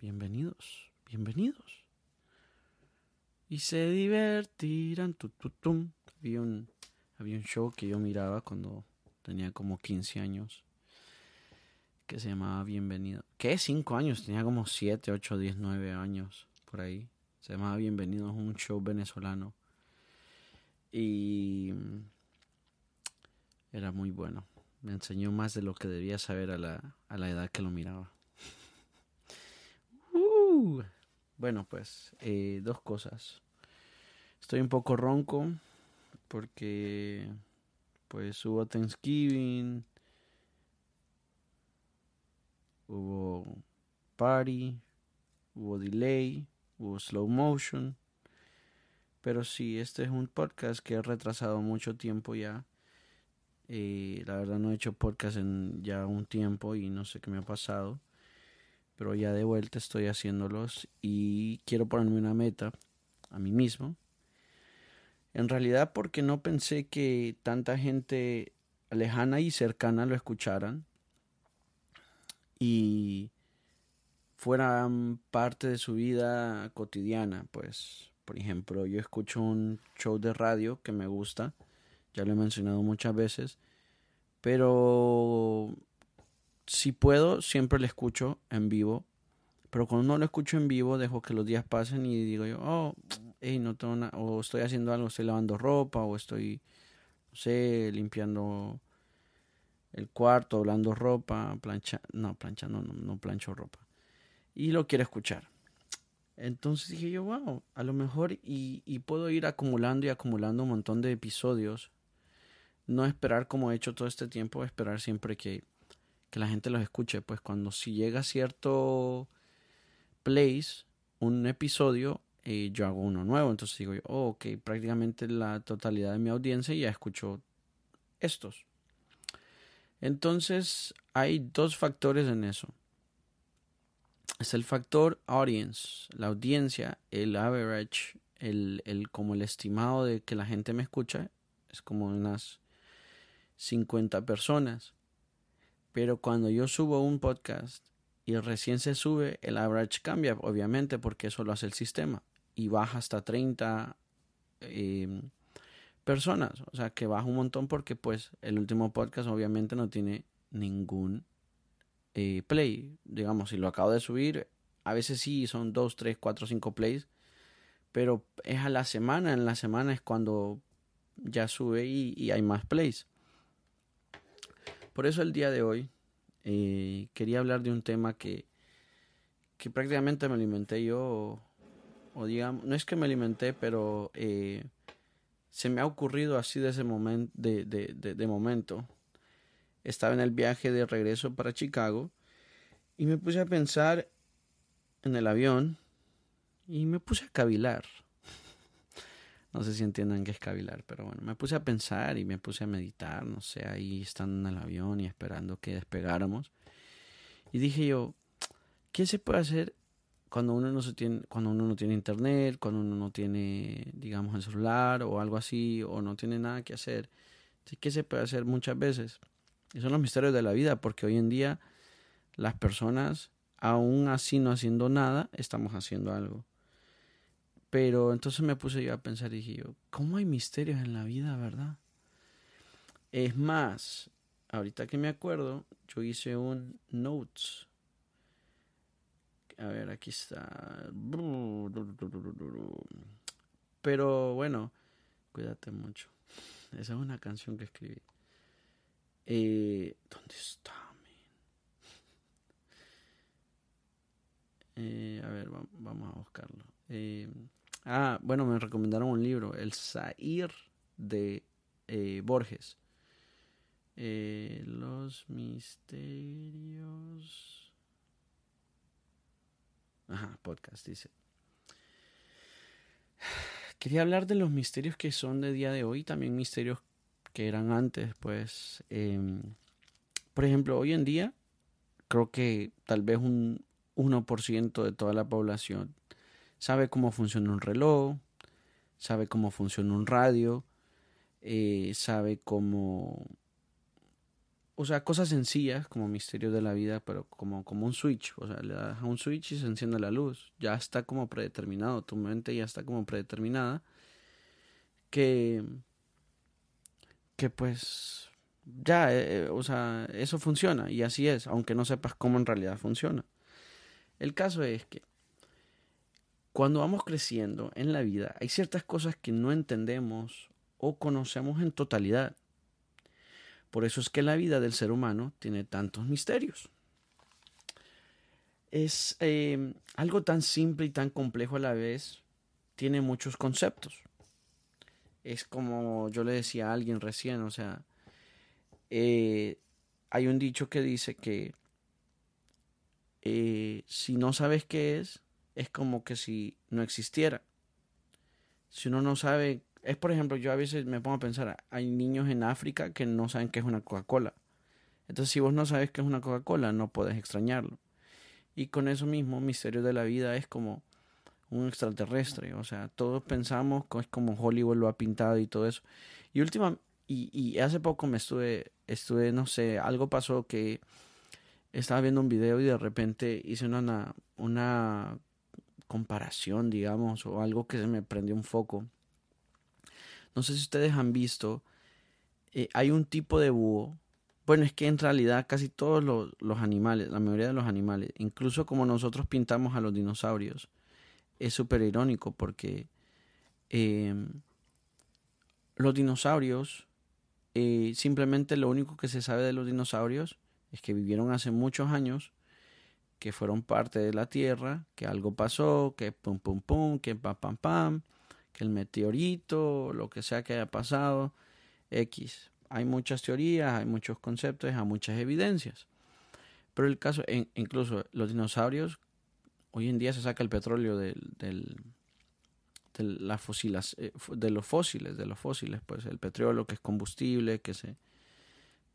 bienvenidos, bienvenidos. Y se divertirán. Tututum. Había, un, había un show que yo miraba cuando tenía como 15 años que se llamaba Bienvenido. ¿Qué? 5 años, tenía como 7, 8, 10, 9 años por ahí. Se llamaba Bienvenido, es un show venezolano. Y era muy bueno. Me enseñó más de lo que debía saber a la, a la edad que lo miraba. Uh. Bueno, pues eh, dos cosas. Estoy un poco ronco porque pues hubo Thanksgiving, hubo party, hubo delay, hubo slow motion. Pero sí, este es un podcast que he retrasado mucho tiempo ya. Eh, la verdad no he hecho podcast en ya un tiempo y no sé qué me ha pasado. Pero ya de vuelta estoy haciéndolos y quiero ponerme una meta a mí mismo. En realidad porque no pensé que tanta gente lejana y cercana lo escucharan y fueran parte de su vida cotidiana. Pues, por ejemplo, yo escucho un show de radio que me gusta ya lo he mencionado muchas veces, pero si puedo, siempre lo escucho en vivo, pero cuando no lo escucho en vivo, dejo que los días pasen y digo yo, oh, hey, no tengo nada, o estoy haciendo algo, estoy lavando ropa, o estoy, no sé, limpiando el cuarto, doblando ropa, plancha, no, planchando, no, no plancho ropa. Y lo quiero escuchar. Entonces dije yo, wow, a lo mejor y, puedo ir acumulando y acumulando un montón de episodios no esperar como he hecho todo este tiempo, esperar siempre que, que la gente los escuche. Pues cuando si llega cierto place, un episodio, eh, yo hago uno nuevo. Entonces digo yo, oh, ok, prácticamente la totalidad de mi audiencia ya escuchó estos. Entonces hay dos factores en eso. Es el factor audience, la audiencia, el average, el, el como el estimado de que la gente me escucha, es como unas 50 personas. Pero cuando yo subo un podcast y recién se sube, el average cambia, obviamente, porque eso lo hace el sistema. Y baja hasta 30 em, personas. O sea, que baja un montón porque pues el último podcast obviamente no tiene ningún eh, play. Digamos, si lo acabo de subir, a veces sí son 2, 3, 4, 5 plays. Pero es a la semana. En la semana es cuando ya sube y hay más plays. Por eso el día de hoy eh, quería hablar de un tema que, que prácticamente me alimenté yo, o, digamos, no es que me alimenté, pero eh, se me ha ocurrido así de ese de momento. Estaba en el viaje de regreso para Chicago y me puse a pensar en el avión y me puse a cavilar. No sé si entiendan qué es cavilar, pero bueno, me puse a pensar y me puse a meditar, no sé, ahí estando en el avión y esperando que despegáramos. Y dije yo, ¿qué se puede hacer cuando uno no se tiene, cuando uno no tiene internet, cuando uno no tiene, digamos, el celular o algo así, o no tiene nada que hacer? ¿Qué se puede hacer muchas veces? Y son los misterios de la vida, porque hoy en día las personas, aún así no haciendo nada, estamos haciendo algo. Pero entonces me puse yo a pensar y dije yo, ¿cómo hay misterios en la vida, verdad? Es más, ahorita que me acuerdo, yo hice un notes. A ver, aquí está. Pero bueno, cuídate mucho. Esa es una canción que escribí. Eh, ¿Dónde está? Eh, a ver, vamos a buscarlo. Eh, Ah, bueno, me recomendaron un libro, El Zair de eh, Borges. Eh, los misterios. Ajá, podcast, dice. Quería hablar de los misterios que son de día de hoy, también misterios que eran antes, pues. Em, por ejemplo, hoy en día, creo que tal vez un 1% de toda la población sabe cómo funciona un reloj, sabe cómo funciona un radio, eh, sabe cómo o sea, cosas sencillas como misterios de la vida, pero como, como un switch. O sea, le das a un switch y se enciende la luz. Ya está como predeterminado. Tu mente ya está como predeterminada. Que. Que pues. Ya, eh, eh, o sea, eso funciona. Y así es, aunque no sepas cómo en realidad funciona. El caso es que. Cuando vamos creciendo en la vida, hay ciertas cosas que no entendemos o conocemos en totalidad por eso es que la vida del ser humano tiene tantos misterios. Es eh, algo tan simple y tan complejo a la vez, tiene muchos conceptos. Es como yo le decía a alguien recién, o sea, eh, hay un dicho que dice que eh, si no sabes qué es, es como que si no existiera. Si uno no sabe es por ejemplo, yo a veces me pongo a pensar, hay niños en África que no saben qué es una Coca-Cola. Entonces, si vos no sabes qué es una Coca-Cola, no puedes extrañarlo. Y con eso mismo, misterio de la vida es como un extraterrestre. O sea, todos pensamos que es como Hollywood lo ha pintado y todo eso. Y última, y, y hace poco me estuve, estuve, no sé, algo pasó que estaba viendo un video y de repente hice una, una comparación, digamos, o algo que se me prendió un foco no sé si ustedes han visto, eh, hay un tipo de búho. Bueno, es que en realidad casi todos los, animales, la mayoría de los animales, incluso como nosotros pintamos a los dinosaurios, es súper irónico porque em, los dinosaurios, eh, simplemente lo único que se sabe de los dinosaurios es que vivieron hace muchos años, que fueron parte de la Tierra, que algo pasó, que pum pum pum, que pam pam pam, que el meteorito, lo que sea que haya pasado, X. Hay muchas teorías, hay muchos conceptos, hay muchas evidencias. Pero el caso, incluso los dinosaurios, hoy en día se saca el petróleo del, del de, las eh, de los fósiles, de los fósiles, pues el petróleo que es combustible, que se,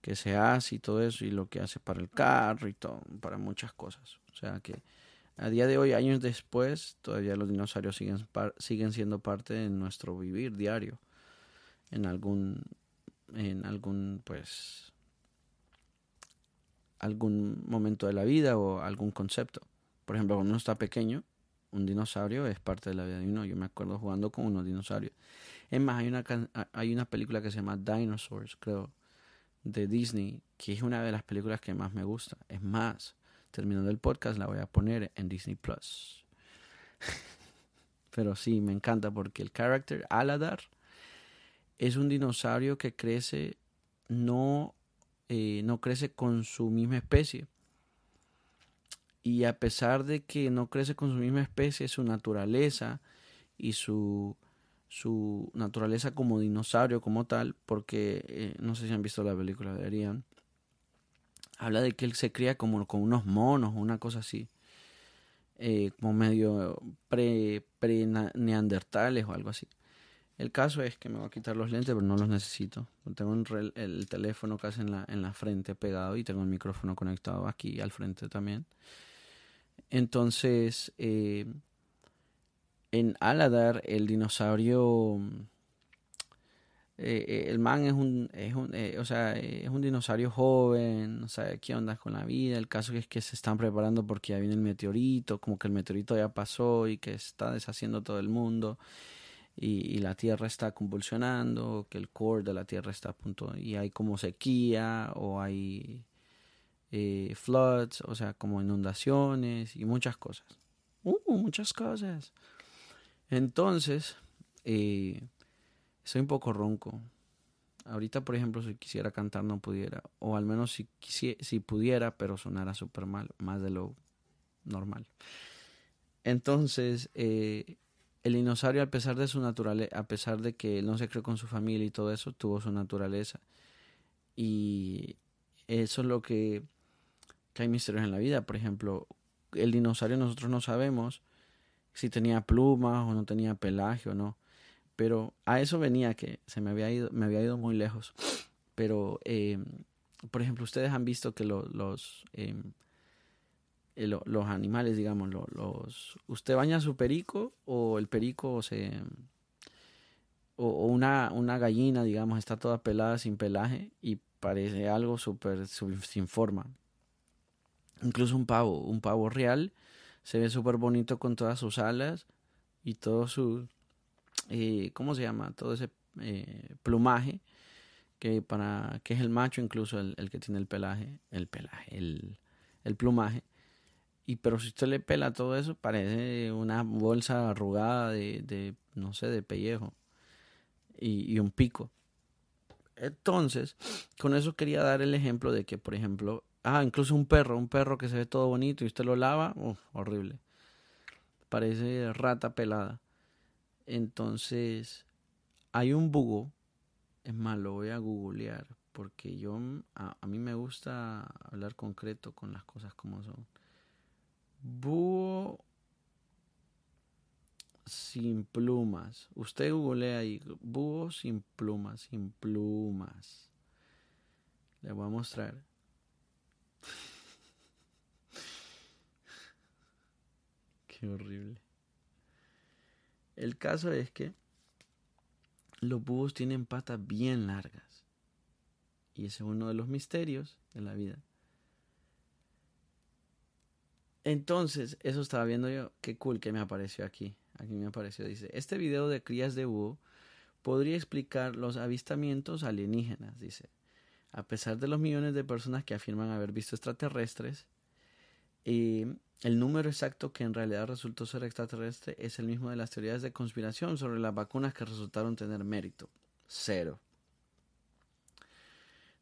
que se hace y todo eso, y lo que hace para el carro y todo, para muchas cosas. O sea que a día de hoy, años después, todavía los dinosaurios siguen, siguen siendo parte de nuestro vivir diario. En algún, en algún, pues, algún momento de la vida o algún concepto. Por ejemplo, cuando uno está pequeño, un dinosaurio es parte de la vida de uno. Yo me acuerdo jugando con unos dinosaurios. Es más, hay una, hay una película que se llama Dinosaurs, creo, de Disney, que es una de las películas que más me gusta. Es más, terminando el podcast la voy a poner en Disney Plus. Pero sí, me encanta porque el character Aladar es un dinosaurio que crece, no, eh, no crece con su misma especie. Y a pesar de que no crece con su misma especie, su naturaleza y su, su naturaleza como dinosaurio, como tal, porque eh, no sé si han visto la película, deberían habla de que él se cría como con unos monos, una cosa así, eh, como medio pre, pre neandertales o algo así. El caso es que me voy a quitar los lentes, pero no los necesito. Tengo el, teléfono casi en la, en la frente pegado y tengo el micrófono conectado aquí al frente también. Entonces, eh, en Aladar, el dinosaurio eh, eh, el man es un, es un eh, o sea, es un dinosaurio joven, no sabe qué onda con la vida. El caso es que se están preparando porque ya viene el meteorito, como que el meteorito ya pasó y que está deshaciendo todo el mundo y, la Tierra está convulsionando, que el core de la Tierra está a punto y hay como sequía o hay floods, o sea, como inundaciones y muchas cosas. Uh, muchas cosas. Entonces, eh, soy un poco ronco. Ahorita, por ejemplo, si quisiera cantar no pudiera. O al menos si, si pudiera, pero sonara súper mal, más de lo normal. Entonces, eh, el dinosaurio, a pesar de su naturaleza, a pesar de que no se creó con su familia y todo eso, tuvo su naturaleza. Y eso es lo que hay misterios en la vida. Por ejemplo, el dinosaurio nosotros no sabemos si tenía plumas o no tenía pelaje o no. Pero a eso venía que se me había ido, me había ido muy lejos. Pero, eh, por ejemplo, ustedes han visto que los, eh, los animales, digamos, los, usted baña su perico o el perico se o, una, una gallina, digamos, está toda pelada sin pelaje y parece algo súper sin forma. Incluso un pavo, un pavo real, se ve súper bonito con todas sus alas y todo su, eh, ¿cómo se llama? Todo ese eh, plumaje que para que es el macho incluso el, el, que tiene el pelaje, el pelaje, el, el plumaje. Y pero si usted le pela todo eso, parece una bolsa arrugada de, de no sé, de pellejo y, y un pico. Entonces, con eso quería dar el ejemplo de que, por ejemplo, ah, incluso un perro, un perro que se ve todo bonito y usted lo lava, horrible. Parece rata pelada. Entonces, hay un búho, es más, lo voy a googlear, porque yo, a, a mí me gusta hablar concreto con las cosas como son. Búho sin plumas. Usted googlea ahí, búho sin plumas, sin plumas. Le voy a mostrar. Qué horrible. El caso es que los búhos tienen patas bien largas. Y ese es uno de los misterios de la vida. Entonces, eso estaba viendo yo. Qué cool que me apareció aquí. Aquí me apareció. Dice, este video de crías de búho podría explicar los avistamientos alienígenas. Dice, a pesar de los millones de personas que afirman haber visto extraterrestres, el número exacto que en realidad resultó ser extraterrestre es el mismo de las teorías de conspiración sobre las vacunas que resultaron tener mérito. Cero.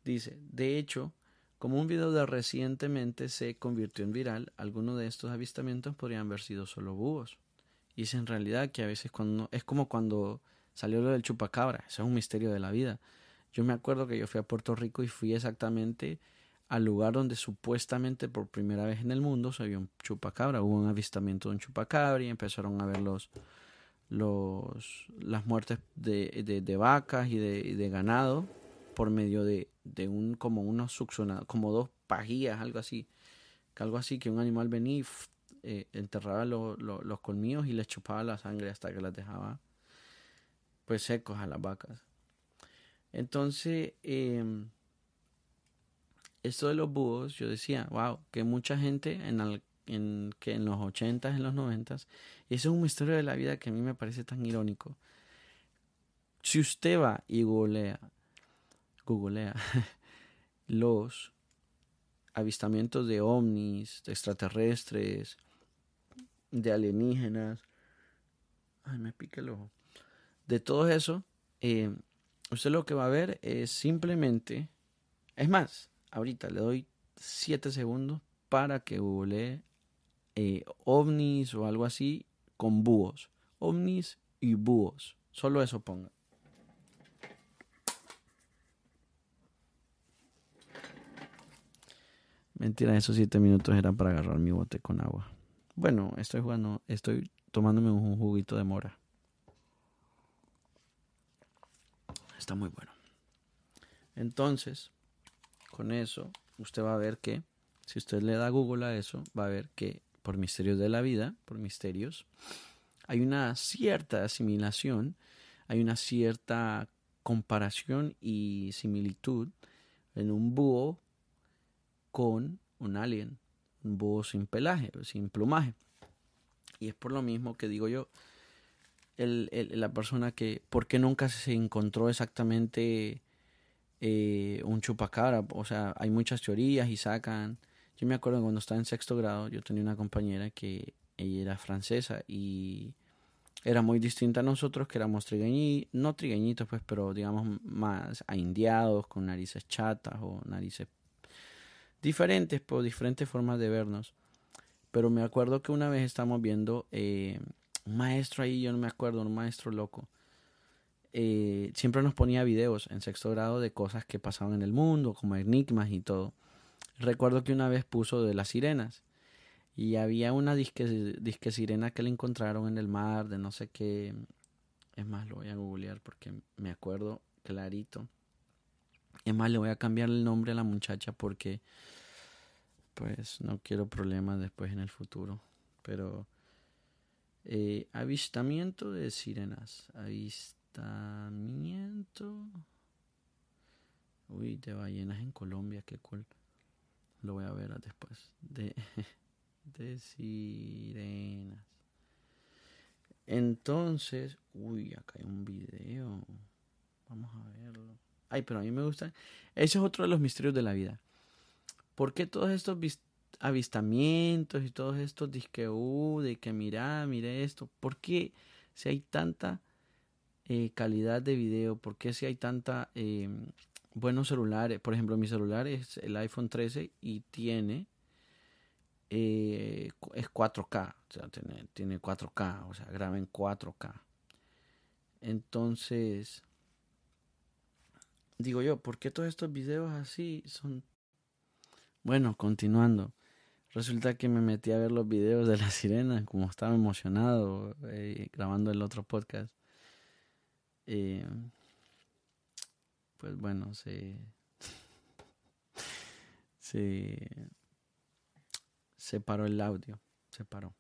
Dice, de hecho, como un video de recientemente se convirtió en viral, algunos de estos avistamientos podrían haber sido solo búhos. Y es en realidad que a veces cuando es como cuando salió lo del chupacabra, eso es un misterio de la vida. Yo me acuerdo que yo fui a Puerto Rico y fui exactamente al lugar donde supuestamente por primera vez en el mundo se vio un chupacabra. Hubo un avistamiento de un chupacabra y empezaron a ver los, los, las muertes de, de, vacas y de, ganado por medio de, de un como unos succionados, como dos pajillas, algo así. Algo así que un animal venía y eh, enterraba los colmillos y les chupaba la sangre hasta que las dejaba pues secos a las vacas. Entonces, eh, esto de los búhos, yo decía, wow, que mucha gente en, en, que en los 80 en los 90 eso es un misterio de la vida que a mí me parece tan irónico. Si usted va y googlea, googlea los avistamientos de ovnis, de extraterrestres, de alienígenas, ay, me pique el ojo, de todo eso, eh, usted lo que va a ver es simplemente, es más, ahorita le doy 7 segundos para que googlee eh, ovnis o algo así con búhos. Ovnis y búhos. Solo eso ponga. Mentira, esos 7 minutos eran para agarrar mi bote con agua. Bueno, estoy jugando, estoy tomándome un juguito de mora. Está muy bueno. Entonces, con eso, usted va a ver que, si usted le da Google a eso, va a ver que por misterios de la vida, por misterios, hay una cierta asimilación, hay una cierta comparación y similitud en un búho con un alien, un búho sin pelaje, sin plumaje. Y es por lo mismo que digo yo, el, la persona que, ¿por qué nunca se encontró exactamente eh, un chupacabra. O sea, hay muchas teorías y sacan. Yo me acuerdo cuando estaba en sexto grado, yo tenía una compañera que ella era francesa y era muy distinta a nosotros, que éramos trigueñitos, no trigueñitos, pues, pero digamos más indiados, con narices chatas o narices diferentes, por diferentes formas de vernos. Pero me acuerdo que una vez estábamos viendo eh, un maestro ahí, yo no me acuerdo, un maestro loco, eh, siempre nos ponía videos en sexto grado de cosas que pasaban en el mundo, como enigmas y todo. Recuerdo que una vez puso de las sirenas y había una disque, disque sirena que le encontraron en el mar de no sé qué. Es más, lo voy a googlear porque me acuerdo clarito. Es más, le voy a cambiar el nombre a la muchacha porque pues no quiero problemas después en el futuro. Pero eh, avistamiento de sirenas. Avistamiento Uy, de ballenas en Colombia, qué cool. Lo voy a ver después. De, de sirenas. Entonces, uy, acá hay un video. Vamos a verlo. Ay, pero a mí me gusta. Ese es otro de los misterios de la vida. ¿Por qué todos estos avistamientos y todos estos disque uh, de que mira, mire esto? ¿Por qué si hay tanta eh, calidad de video? ¿Por qué si hay tanta eh, buenos celulares? Por ejemplo, mi celular es el iPhone 13 y tiene eh, es 4K, o sea, tiene, tiene 4K, o sea, graba en 4K. Entonces, digo yo, ¿por qué todos estos videos así son... Bueno, continuando. Resulta que me metí a ver los videos de la sirena, como estaba emocionado eh, grabando el otro podcast. Eh, pues bueno, se, se, se paró el audio, se paró.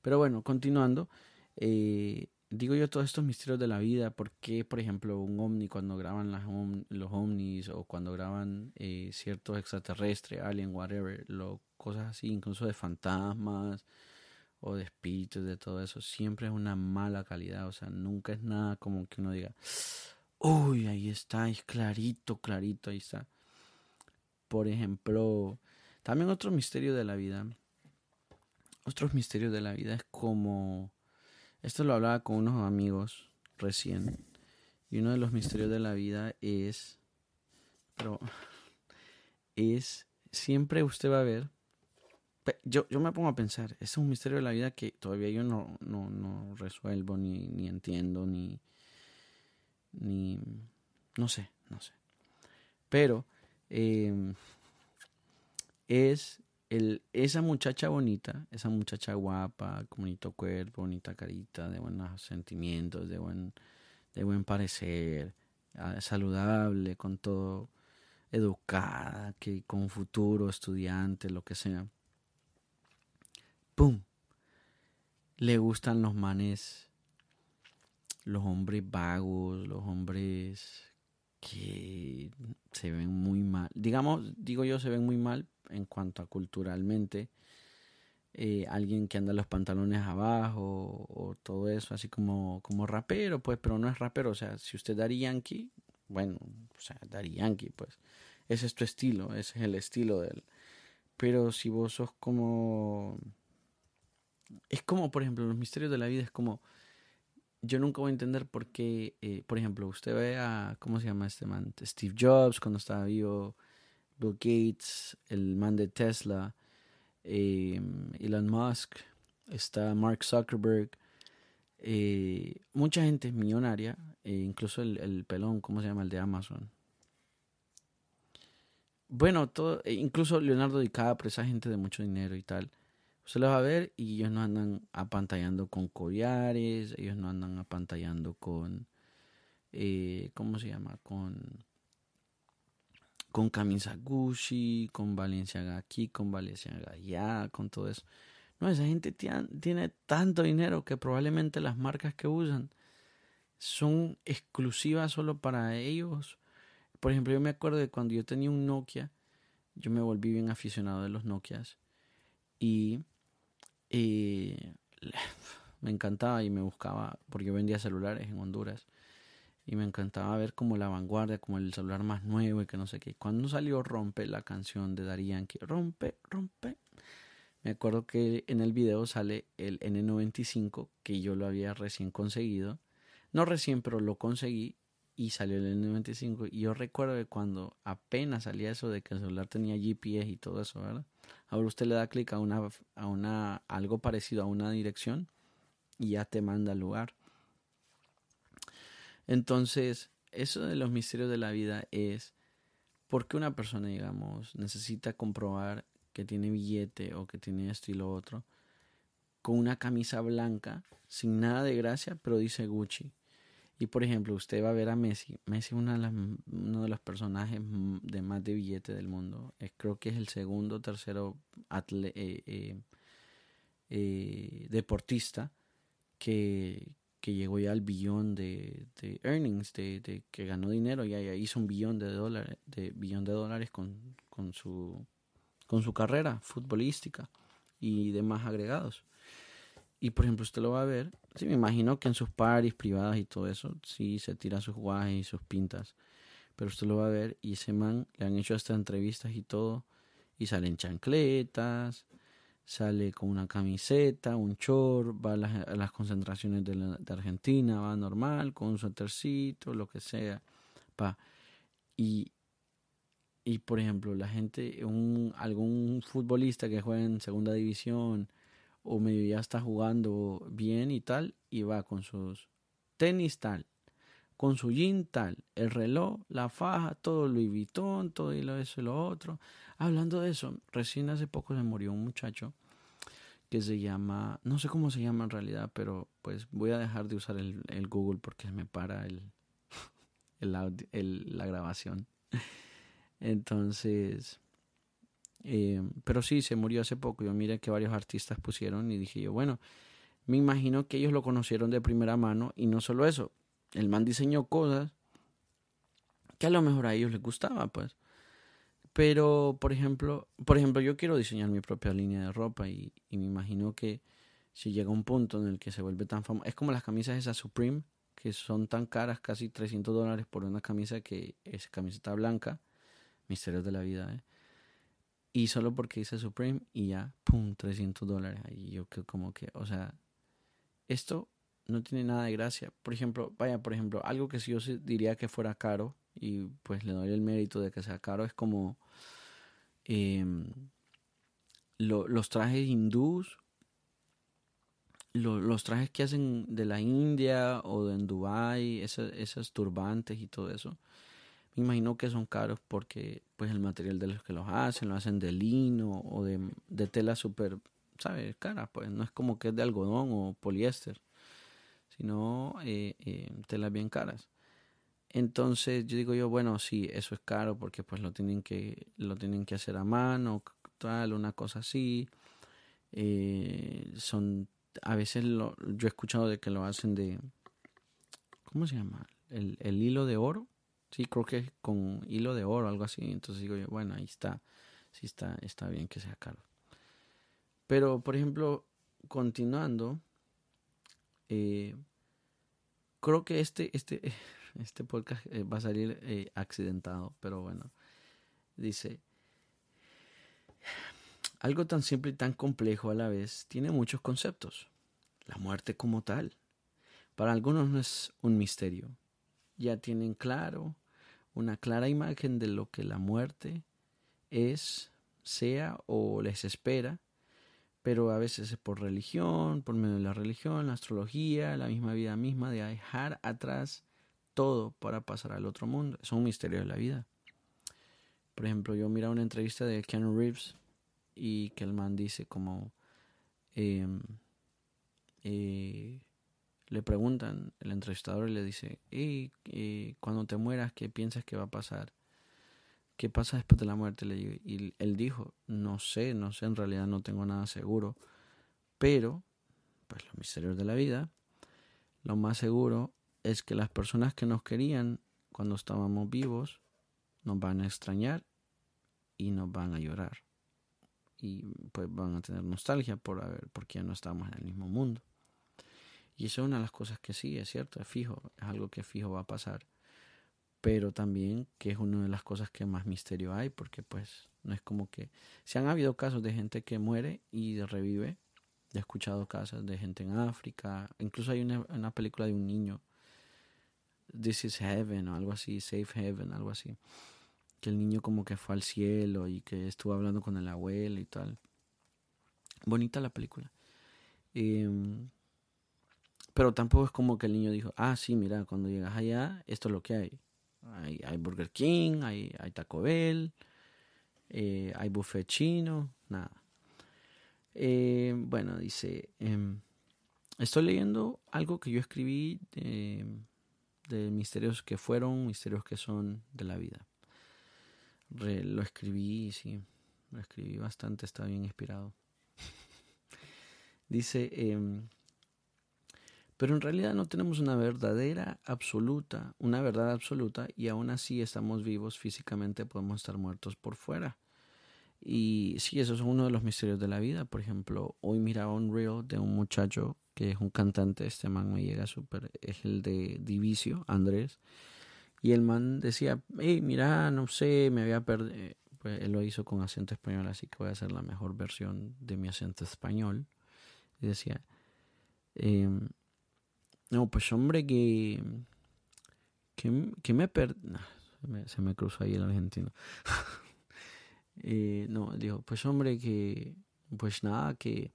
Pero bueno, continuando, eh, digo yo todos estos misterios de la vida, ¿por qué, por ejemplo, un ovni cuando graban los ovnis o cuando graban eh, ciertos extraterrestres, alien, whatever, lo, cosas así, incluso de fantasmas o de espíritus, de todo eso, siempre es una mala calidad, o sea, nunca es nada como que uno diga, uy, ahí está, es clarito, clarito, ahí está. Por ejemplo, también otro misterio de la vida, otros misterios de la vida es como esto lo hablaba con unos amigos recién. Y uno de los misterios de la vida es. Pero. Es. Siempre usted va a ver. Yo, yo me pongo a pensar. Es un misterio de la vida que todavía yo no, no, no resuelvo, ni, ni entiendo, ni. Ni. No sé, no sé. Pero. Eh, es esa muchacha bonita, esa muchacha guapa, con bonito cuerpo, bonita carita, de buenos sentimientos, de buen, de buen parecer, ah, saludable, con todo, educada, que con futuro, estudiante, lo que sea. ¡Pum! Le gustan los manes, los hombres vagos, los hombres que se ven muy mal. Digamos, digo yo, se ven muy mal en cuanto a culturalmente. Eh, alguien que anda los pantalones abajo o, todo eso, así como, como rapero, pues, pero no es rapero. O sea, si usted Dari Yankee, bueno, o sea, Dari Yankee, pues, ese es tu estilo, ese es el estilo de él. Pero si vos sos como. Es como, por ejemplo, los misterios de la vida, es como. Yo nunca voy a entender por qué, eh, por ejemplo, usted ve a. ¿Cómo se llama este man? Steve Jobs cuando estaba vivo Bill Gates, el man de Tesla, eh, Elon Musk, está Mark Zuckerberg, eh, mucha gente millonaria, eh, incluso el, pelón, ¿cómo se llama? El de Amazon. Bueno, todo, incluso Leonardo DiCaprio, esa gente de mucho dinero y tal. Usted los va a ver y ellos no andan apantallando con collares, ellos no andan apantallando con, ¿cómo se llama? Con con camisa Gucci, con Valenciaga aquí, con Valenciaga allá, con todo eso. No, esa gente tiene tanto dinero que probablemente las marcas que usan son exclusivas solo para ellos. Por ejemplo, yo me acuerdo de cuando yo tenía un Nokia, yo me volví bien aficionado de los Nokias y eh, me encantaba y me buscaba, porque yo vendía celulares en Honduras y me encantaba ver como la vanguardia, como el celular más nuevo y que no sé qué. Cuando salió Rompe la canción de Darían, que Rompe, Rompe, me acuerdo que en el video sale el N95 que yo lo había recién conseguido. No recién, pero lo conseguí y salió el N95. Y yo recuerdo que cuando apenas salía eso de que el celular tenía GPS y todo eso, ¿verdad? Ahora usted le da clic a una, a una, algo parecido a una dirección y ya te manda al lugar. Entonces, eso de los misterios de la vida es por qué una persona, digamos, necesita comprobar que tiene billete o que tiene esto y lo otro con una camisa blanca, sin nada de gracia, pero dice Gucci. Y por ejemplo, usted va a ver a Messi. Messi es uno de los personajes de más de billete del mundo. creo que es el segundo o tercero eh, eh, eh, deportista que, que llegó ya al billón de, earnings, de, de, que ganó dinero, ya, ya hizo un billón de dólares, de billón de dólares con, con su con su carrera futbolística y demás agregados. Y por ejemplo, usted lo va a ver, sí, me imagino que en sus paris privadas y todo eso, sí se tira sus guajes y sus pintas. Pero usted lo va a ver y ese man le han hecho hasta entrevistas y todo, y salen chancletas, sale con una camiseta, un short, va a las, concentraciones de, de, Argentina, va normal, con un suétercito, lo que sea. Pa. Y, y por ejemplo, la gente, un, algún futbolista que juega en segunda división o medio ya está jugando bien y tal, y va con sus tenis tal, con su jean tal, el reloj, la faja, todo Louis Vuitton, todo y lo eso y lo otro. Hablando de eso, recién hace poco se murió un muchacho que se llama, no sé cómo se llama en realidad, pero pues voy a dejar de usar el, el Google porque me para el, el, la grabación. Entonces, eh, pero sí, se murió hace poco. Yo miré que varios artistas pusieron y dije yo, bueno, me imagino que ellos lo conocieron de primera mano y no solo eso, el man diseñó cosas que a lo mejor a ellos les gustaba, pues. Pero, por ejemplo, por ejemplo, yo quiero diseñar mi propia línea de ropa y, y me imagino que si llega un punto en el que se vuelve tan famoso, es como las camisas esas Supreme, que son tan caras, casi 300 dólares por una camisa que es camiseta blanca Misterios de la vida, ¿eh? Y solo porque dice Supreme y ya, pum, 300 dólares. Y yo que como que, o sea, esto no tiene nada de gracia. Por ejemplo, vaya, por ejemplo, algo que si yo diría que fuera caro, y pues le doy el mérito de que sea caro, es como em, los trajes hindús, los trajes que hacen de la India o de en Dubai, esos turbantes y todo eso me imagino que son caros porque pues el material de los que los hacen, lo hacen de lino o de, de tela súper, ¿sabes? Cara, pues no es como que es de algodón o poliéster, sino eh, eh, telas bien caras. Entonces yo digo yo, bueno, sí, eso es caro porque pues lo tienen que, lo tienen que hacer a mano, tal, una cosa así. Eh, son, a veces lo, yo he escuchado de que lo hacen de, ¿cómo se llama? El, el hilo de oro Sí, creo que con hilo de oro, algo así. Entonces digo yo, bueno, ahí está. Sí está, está bien que sea caro. Pero, por ejemplo, continuando, eh, creo que este, este, este podcast eh, va a salir eh, accidentado, pero bueno. Dice, algo tan simple y tan complejo a la vez tiene muchos conceptos. La muerte como tal. Para algunos no es un misterio, ya tienen claro, una clara imagen de lo que la muerte es, sea o les espera, pero a veces es por religión, por medio de la religión, la astrología, la misma vida misma, de dejar atrás todo para pasar al otro mundo. Es un misterio de la vida. Por ejemplo, yo mira una entrevista de Keanu Reeves y que el man dice como em, eh, le preguntan, el entrevistador le dice, y cuando te mueras, ¿qué piensas que va a pasar? ¿Qué pasa después de la muerte? Y él dijo, no sé, no sé, en realidad no tengo nada seguro, pero, pues los misterios de la vida, lo más seguro es que las personas que nos querían cuando estábamos vivos nos van a extrañar y nos van a llorar. Y pues van a tener nostalgia por haber, porque ya no estamos en el mismo mundo. Y eso es una de las cosas que sí, es cierto, es fijo, es algo que fijo va a pasar. Pero también que es una de las cosas que más misterio hay, porque pues no es como que... Se han habido casos de gente que muere y revive. He escuchado casos de gente en África. Incluso hay una, película de un niño, This is Heaven o algo así, Safe Heaven, algo así. Que el niño como que fue al cielo y que estuvo hablando con el abuelo y tal. Bonita la película. Eh, pero tampoco es como que el niño dijo, ah, sí, mira, cuando llegas allá, esto es lo que hay. Hay, Burger King, hay, Taco Bell, eh, hay buffet chino, nada. Eh, bueno, dice, em, estoy leyendo algo que yo escribí de, de, misterios que fueron, misterios que son de la vida. lo escribí, sí, lo escribí bastante, estaba bien inspirado. dice, eh, Pero en realidad no tenemos una verdadera absoluta, una verdad absoluta, y aún así estamos vivos físicamente, podemos estar muertos por fuera. Y sí, eso es uno de los misterios de la vida. Por ejemplo, hoy miraba un reel de un muchacho que es un cantante, este man me llega súper, es el de Divicio, Andrés. Y el man decía, hey, mira, no sé, me había perdido. Pues él lo hizo con acento español, así que voy a hacer la mejor versión de mi acento español. Y decía, eh, no, pues hombre, que. que, me perdí. se, me, cruzó ahí el argentino. eh, no, dijo, pues hombre, que. Pues nada, que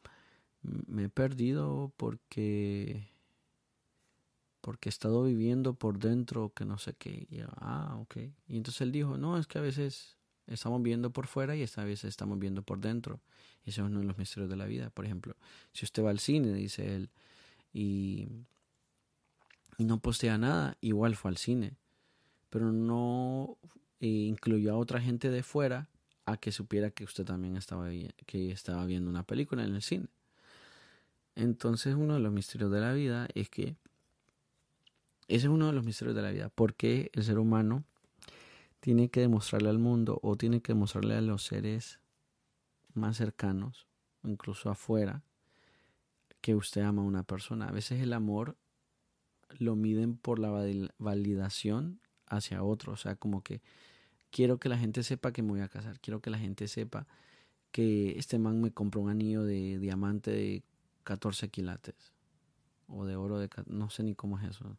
me he perdido porque. porque he estado viviendo por dentro que no sé qué. Y ah, ok. Y entonces él dijo, no, es que a veces estamos viendo por fuera y esta vez estamos viendo por dentro. Y eso es uno de los misterios de la vida. Por ejemplo, si usted va al cine, dice él, y y no postea nada, igual fue al cine. Pero no eh, incluyó a otra gente de fuera a que supiera que usted también estaba, que estaba viendo una película en el cine. Entonces uno de los misterios de la vida es que ese es uno de los misterios de la vida. ¿Por qué el ser humano tiene que demostrarle al mundo o tiene que demostrarle a los seres más cercanos, incluso afuera, que usted ama a una persona? A veces el amor lo miden por la validación hacia otro. O sea, como que quiero que la gente sepa que me voy a casar. Quiero que la gente sepa que este man me compró un anillo de diamante de 14 quilates. O de oro de... No sé ni cómo es eso.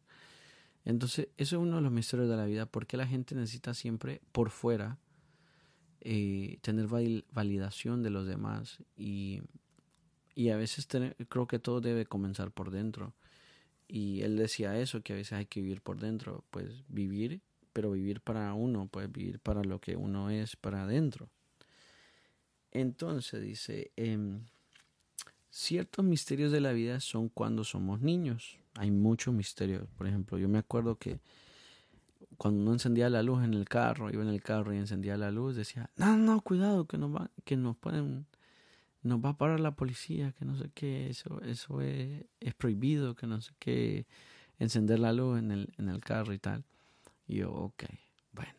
Entonces, eso es uno de los misterios de la vida. porque la gente necesita siempre por fuera eh, tener validación de los demás? Y, y a veces creo que todo debe comenzar por dentro. Y él decía eso, que a veces hay que vivir por dentro, pues vivir, pero vivir para uno, pues vivir para lo que uno es para adentro. Entonces dice, em, ciertos misterios de la vida son cuando somos niños. Hay muchos misterios. Por ejemplo, yo me acuerdo que cuando uno encendía la luz en el carro, iba en el carro y encendía la luz, decía, no, no, cuidado, que nos, va, que nos pueden nos va a parar la policía, que no sé qué, eso, eso es, prohibido, que no sé qué, encender la luz en el, en el carro y tal. Y yo, ok, bueno,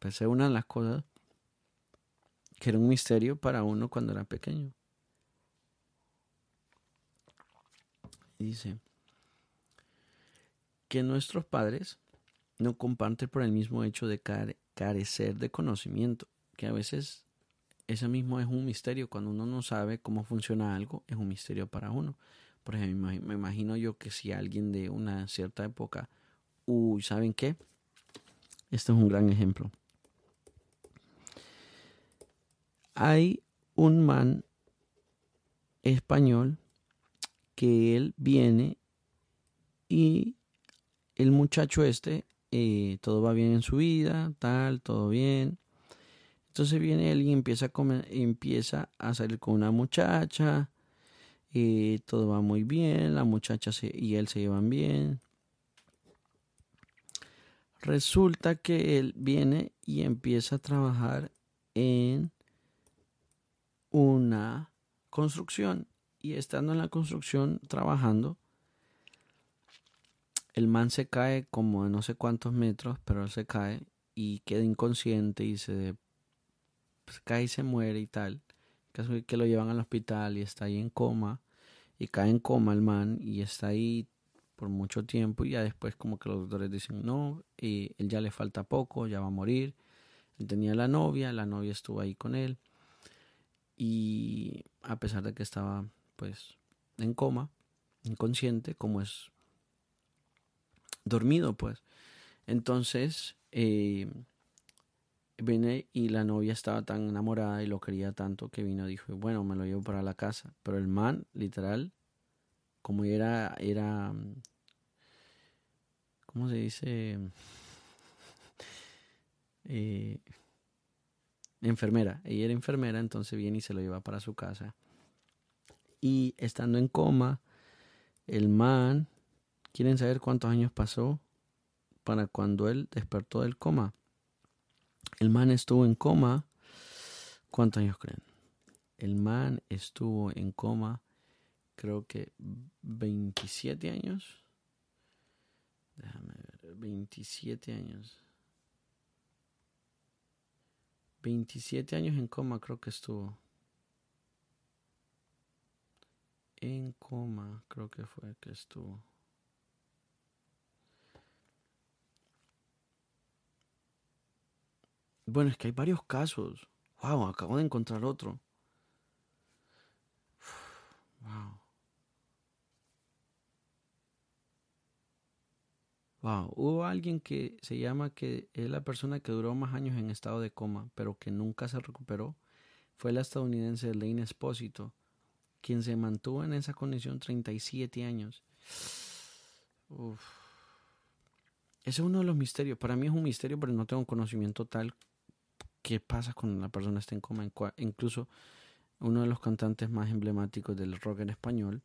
pues es una de las cosas que era un misterio para uno cuando era pequeño. dice que nuestros padres no comparten por el mismo hecho de carecer de conocimiento, que a veces ese mismo es un misterio. Cuando uno no sabe cómo funciona algo, es un misterio para uno. Por ejemplo, me imagino yo que si alguien de una cierta época, uy, ¿saben qué? Este es un gran ejemplo. Hay un man español que él viene y el muchacho este, eh, todo va bien en su vida, tal, todo bien. Entonces viene él y empieza a, comer, empieza a salir con una muchacha. Y todo va muy bien, la muchacha y él se llevan bien. Resulta que él viene y empieza a trabajar en una construcción. Y estando en la construcción trabajando, el man se cae como a no sé cuántos metros, pero él se cae y queda inconsciente y se pues, cae y se muere y tal. Que lo llevan al hospital y está ahí en coma. Y cae en coma el man y está ahí por mucho tiempo. Y ya después como que los doctores dicen, no, y él ya le falta poco, ya va a morir. Él tenía la novia, la novia estuvo ahí con él. Y a pesar de que estaba pues en coma, inconsciente, como es dormido pues. Entonces, eh, Vine y la novia estaba tan enamorada y lo quería tanto que vino y dijo, bueno, me lo llevo para la casa. Pero el man, literal, como era, era, ¿cómo se dice? Eh, enfermera. Ella era enfermera, entonces viene y se lo lleva para su casa. Y estando en coma, el man, ¿quieren saber cuántos años pasó para cuando él despertó del coma? El man estuvo en coma. ¿Cuántos años creen? El man estuvo en coma creo que 27 años. Déjame ver, 27 años. 27 años en coma creo que estuvo. En coma creo que fue que estuvo. Bueno, es que hay varios casos. Wow, acabo de encontrar otro. Wow. Wow, hubo alguien que se llama que es la persona que duró más años en estado de coma, pero que nunca se recuperó. Fue la estadounidense Lane Espósito, quien se mantuvo en esa condición 37 años. Ese es uno de los misterios. Para mí es un misterio, pero no tengo conocimiento tal qué pasa cuando la persona está en coma. Incluso uno de los cantantes más emblemáticos del rock en español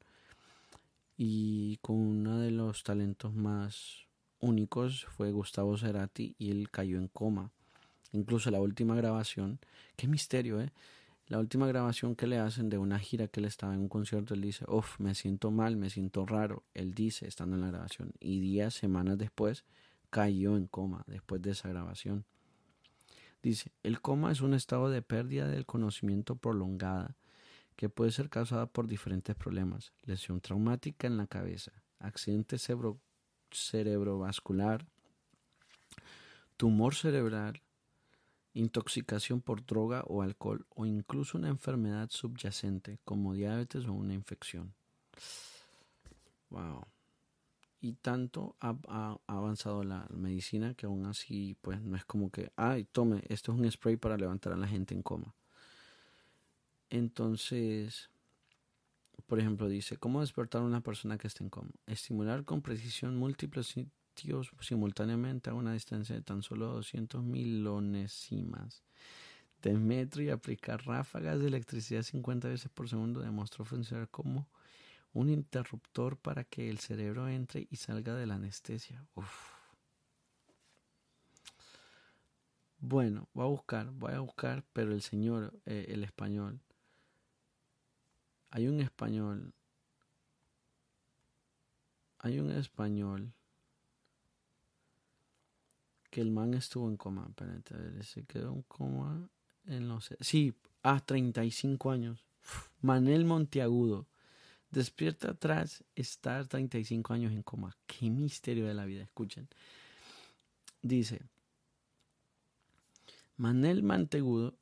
y con uno de los talentos más únicos fue Gustavo Cerati y él cayó en coma. Incluso la última grabación, qué misterio, ¿eh? La última grabación que le hacen de una gira que él estaba en un concierto, él dice, uff, me siento mal, me siento raro. Él dice, estando en la grabación. Y días, semanas después, cayó en coma después de esa grabación. Dice, el coma es un estado de pérdida del conocimiento prolongada que puede ser causada por diferentes problemas, lesión traumática en la cabeza, accidente cerebrovascular, tumor cerebral, intoxicación por droga o alcohol o incluso una enfermedad subyacente como diabetes o una infección. Wow y tanto ha, avanzado la medicina que aún así pues no es como que, ay, tome, esto es un spray para levantar a la gente en coma. Entonces, por ejemplo, dice, ¿cómo despertar a una persona que está en coma? Estimular con precisión múltiples sitios simultáneamente a una distancia de tan solo 200 milonésimas de metro y aplicar ráfagas de electricidad 50 veces por segundo demostró funcionar como un interruptor para que el cerebro entre y salga de la anestesia. Bueno, voy a buscar, voy a buscar, pero el señor, eh, el español, hay un español, hay un español que el man estuvo en coma, espérate, a ver, se quedó en coma en los... Sí, a 35 años. Manel Monteagudo Despierta atrás, estar 35 años en coma. Qué misterio de la vida, escuchen. Dice, Manel Mantegudo,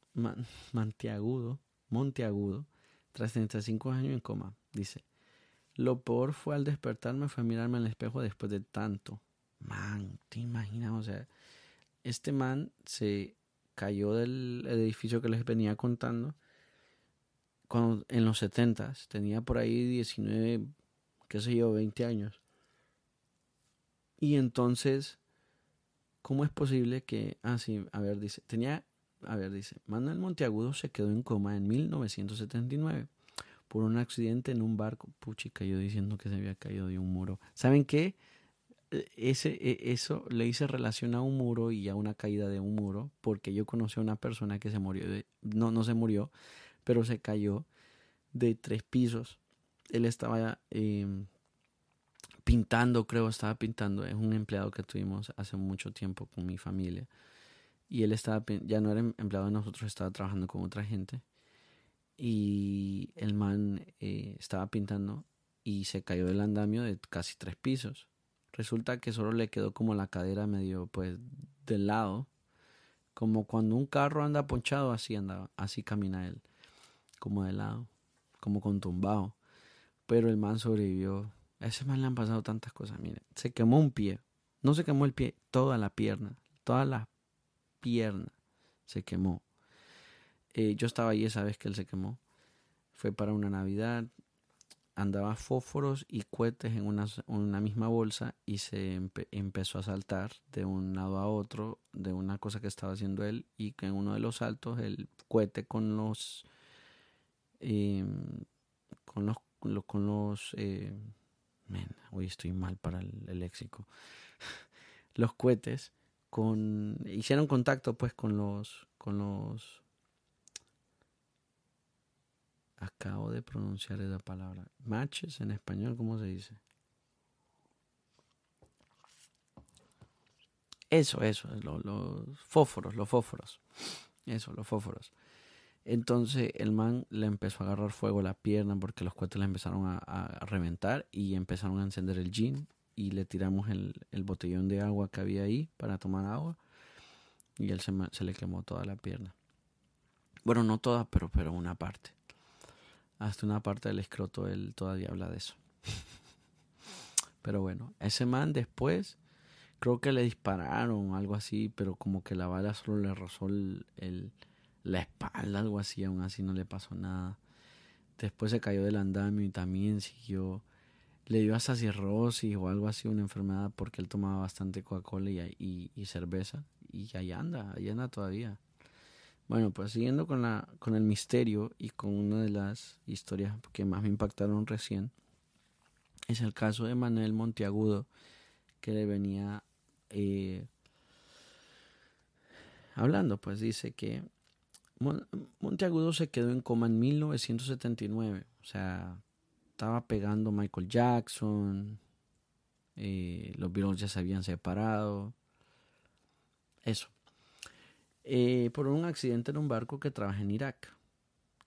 Manteagudo, Monteagudo, tras 35 años en coma, dice, lo peor fue al despertarme fue mirarme al espejo después de tanto. Man, te imaginas, o sea, este man se cayó del edificio que les venía contando en los 70 tenía por ahí 19, qué sé yo, 20 años. Y entonces, ¿cómo es posible que, ah, sí, a ver, dice, tenía, a ver, dice, Manuel Monteagudo se quedó en coma en 1979 por un accidente en un barco. Puchi, cayó diciendo que se había caído de un muro. ¿Saben qué? E, ese, e, eso le hice relación a un muro y a una caída de un muro, porque yo conocí a una persona que se murió, de, no, no se murió, pero se cayó de tres pisos. Él estaba em, pintando, creo, estaba pintando. Es un empleado que tuvimos hace mucho tiempo con mi familia. Y él estaba, ya no era em, empleado de nosotros, estaba trabajando con otra gente. Y el man eh, estaba pintando y se cayó del andamio de casi tres pisos. Resulta que solo le quedó como la cadera medio, pues, del lado. Como cuando un carro anda ponchado, así anda, así camina él como de lado, como con tumbado. Pero el man sobrevivió. A ese man le han pasado tantas cosas. Mire, se quemó un pie. No se quemó el pie, toda la pierna. Toda la pierna se quemó. Eh, yo estaba ahí esa vez que él se quemó. Fue para una Navidad. Andaba fósforos y cohetes en una, una misma bolsa y se empezó a saltar de un lado a otro de una cosa que estaba haciendo él y que en uno de los saltos el cohete con los Em, con los, con los eh, hoy estoy mal para el, léxico, los cohetes con hicieron contacto pues con los con los Acabo de pronunciar esa palabra. Matches en español, ¿cómo se dice? Eso, eso, los fósforos, los fósforos. Eso, los fósforos. Entonces el man le empezó a agarrar fuego a la pierna porque los cohetes le empezaron a, reventar y empezaron a encender el jean y le tiramos el, botellón de agua que había ahí para tomar agua y él se, se, le quemó toda la pierna. Bueno, no toda, pero, pero una parte. Hasta una parte del escroto él todavía habla de eso. pero bueno, ese man después creo que le dispararon algo así, pero como que la bala solo le rozó el la espalda, algo así, aún así no le pasó nada. Después se cayó del andamio y también siguió. Le dio hasta cirrosis o algo así, una enfermedad, porque él tomaba bastante Coca-Cola y, y, cerveza. Y ahí anda, ahí anda todavía. Bueno, pues siguiendo con, la, con el misterio y con una de las historias que más me impactaron recién, es el caso de Manuel Monteagudo, que le venía eh, hablando, pues dice que Monteagudo se quedó en coma en 1979. O sea, estaba pegando Michael Jackson. Eh, los Beatles ya se habían separado. Eso. Eh, por un accidente en un barco que trabaja en Irak.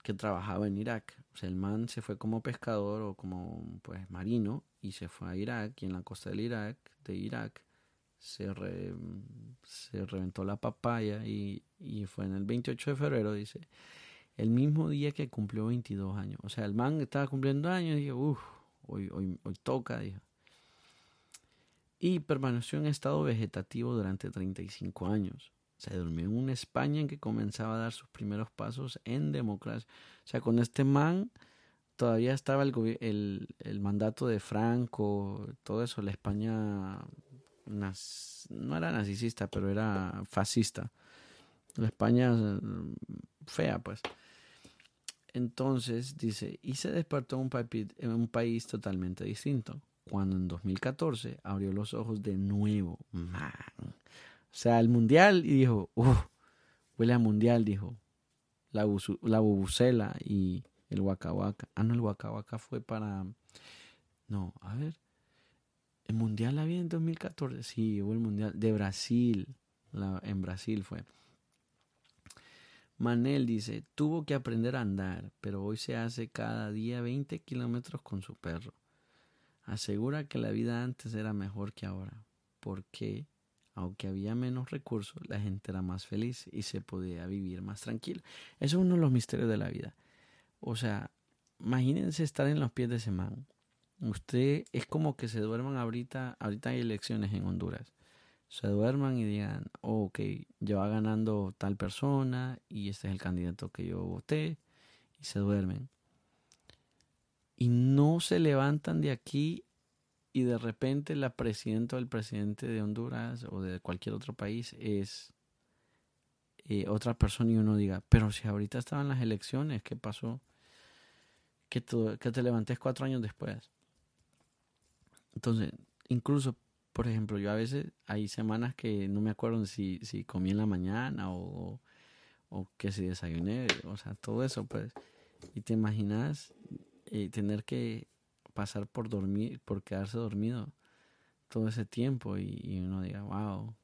Que trabajaba en Irak. O sea, el man se fue como pescador o como pues marino y se fue a Irak y en la costa del Irak, de Irak, se, reventó la papaya y, fue en el 28 de febrero, dice, el mismo día que cumplió 22 años. O sea, el man estaba cumpliendo años y dijo, uff, hoy, hoy, hoy toca, dijo. Y permaneció en estado vegetativo durante 35 años. Se durmió en una España en que comenzaba a dar sus primeros pasos en democracia. O sea, con este man todavía estaba el mandato de Franco, todo eso, la España no era nazista, pero era fascista. La España mm, fea, pues. Entonces dice, y se despertó un, país, en un país totalmente distinto, cuando en 2014 abrió los ojos de nuevo. Man. O sea, el mundial y dijo, uff, huele a mundial, dijo. La, la bubucela y el huacahuaca. Ah, no, el huacahuaca fue para... No, a ver. El mundial había en 2014. Sí, hubo el mundial de Brasil. en Brasil fue. Manel dice, tuvo que aprender a andar, pero hoy se hace cada día 20 kilómetros con su perro. Asegura que la vida antes era mejor que ahora, porque aunque había menos recursos, la gente era más feliz y se podía vivir más tranquilo. Eso es uno de los misterios de la vida. O sea, imagínense estar en los pies de ese man, Usted es como que se duerman ahorita, ahorita hay elecciones en Honduras. Se duerman y digan, oh, ok, ya va ganando tal persona y este es el candidato que yo voté y se duermen. Y no se levantan de aquí y de repente la presidenta o el presidente de Honduras o de cualquier otro país es eh, otra persona y uno diga, pero si ahorita estaban las elecciones, ¿qué pasó? Que, que te levantes cuatro años después. Entonces, incluso, por ejemplo, yo a veces hay semanas que no me acuerdo si, si comí en la mañana o, o que si desayuné, o sea, todo eso, pues. Y te imaginas eh, tener que pasar por dormir, por quedarse dormido todo ese tiempo y, y, uno diga, wow,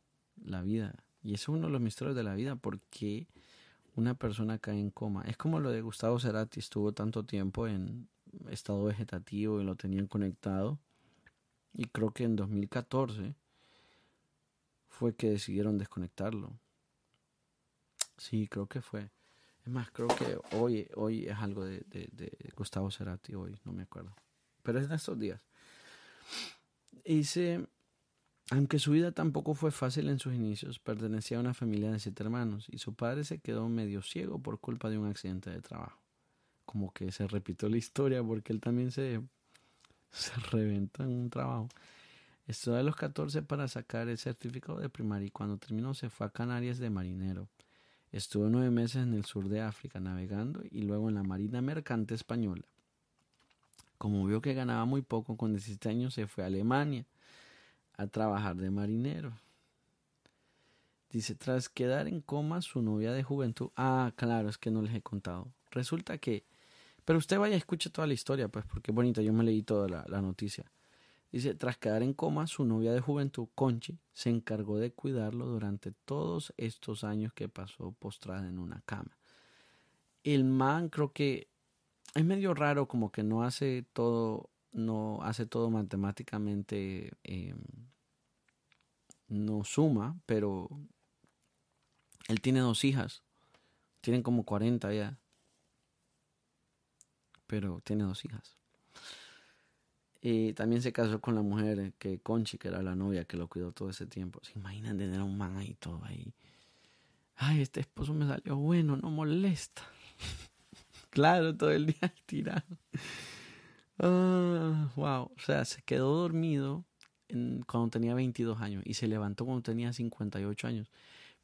la vida. Y es uno de los misterios de la vida, porque una persona cae en coma. Es como lo de Gustavo Cerati, estuvo tanto tiempo en estado vegetativo y lo tenían conectado y creo que en 2014 fue que decidieron desconectarlo. Sí, creo que fue. Es más, creo que hoy, hoy es algo de, Gustavo Cerati, hoy, no me acuerdo. Pero es de estos días. Dice, aunque su vida tampoco fue fácil en sus inicios, pertenecía a una familia de siete hermanos y su padre se quedó medio ciego por culpa de un accidente de trabajo. Como que se repitió la historia porque él también se se reventó en un trabajo. Estudió a los 14 para sacar el certificado de primaria y cuando terminó se fue a Canarias de marinero. Estuvo nueve meses en el sur de África navegando y luego en la Marina Mercante Española. Como vio que ganaba muy poco, con 17 años se fue a Alemania a trabajar de marinero. Dice, tras quedar en coma su novia de juventud, ah, claro, es que no les he contado. Resulta que Pero usted vaya y escuche toda la historia, pues, porque bonita. Yo me leí toda la, la noticia. Dice, tras quedar en coma, su novia de juventud, Conchi, se encargó de cuidarlo durante todos estos años que pasó postrada en una cama. El man creo que es medio raro, como que no hace todo, no hace todo matemáticamente, eh, no suma, pero él tiene dos hijas, tienen como 40 ya, pero tiene dos hijas. Y también se casó con la mujer que Conchi, que era la novia que lo cuidó todo ese tiempo. ¿Se imaginan tener un man ahí todo ahí? Ay, este esposo me salió bueno, no molesta. claro, todo el día tirado. Ah, wow, o sea, se quedó dormido cuando tenía 22 años y se levantó cuando tenía 58 años.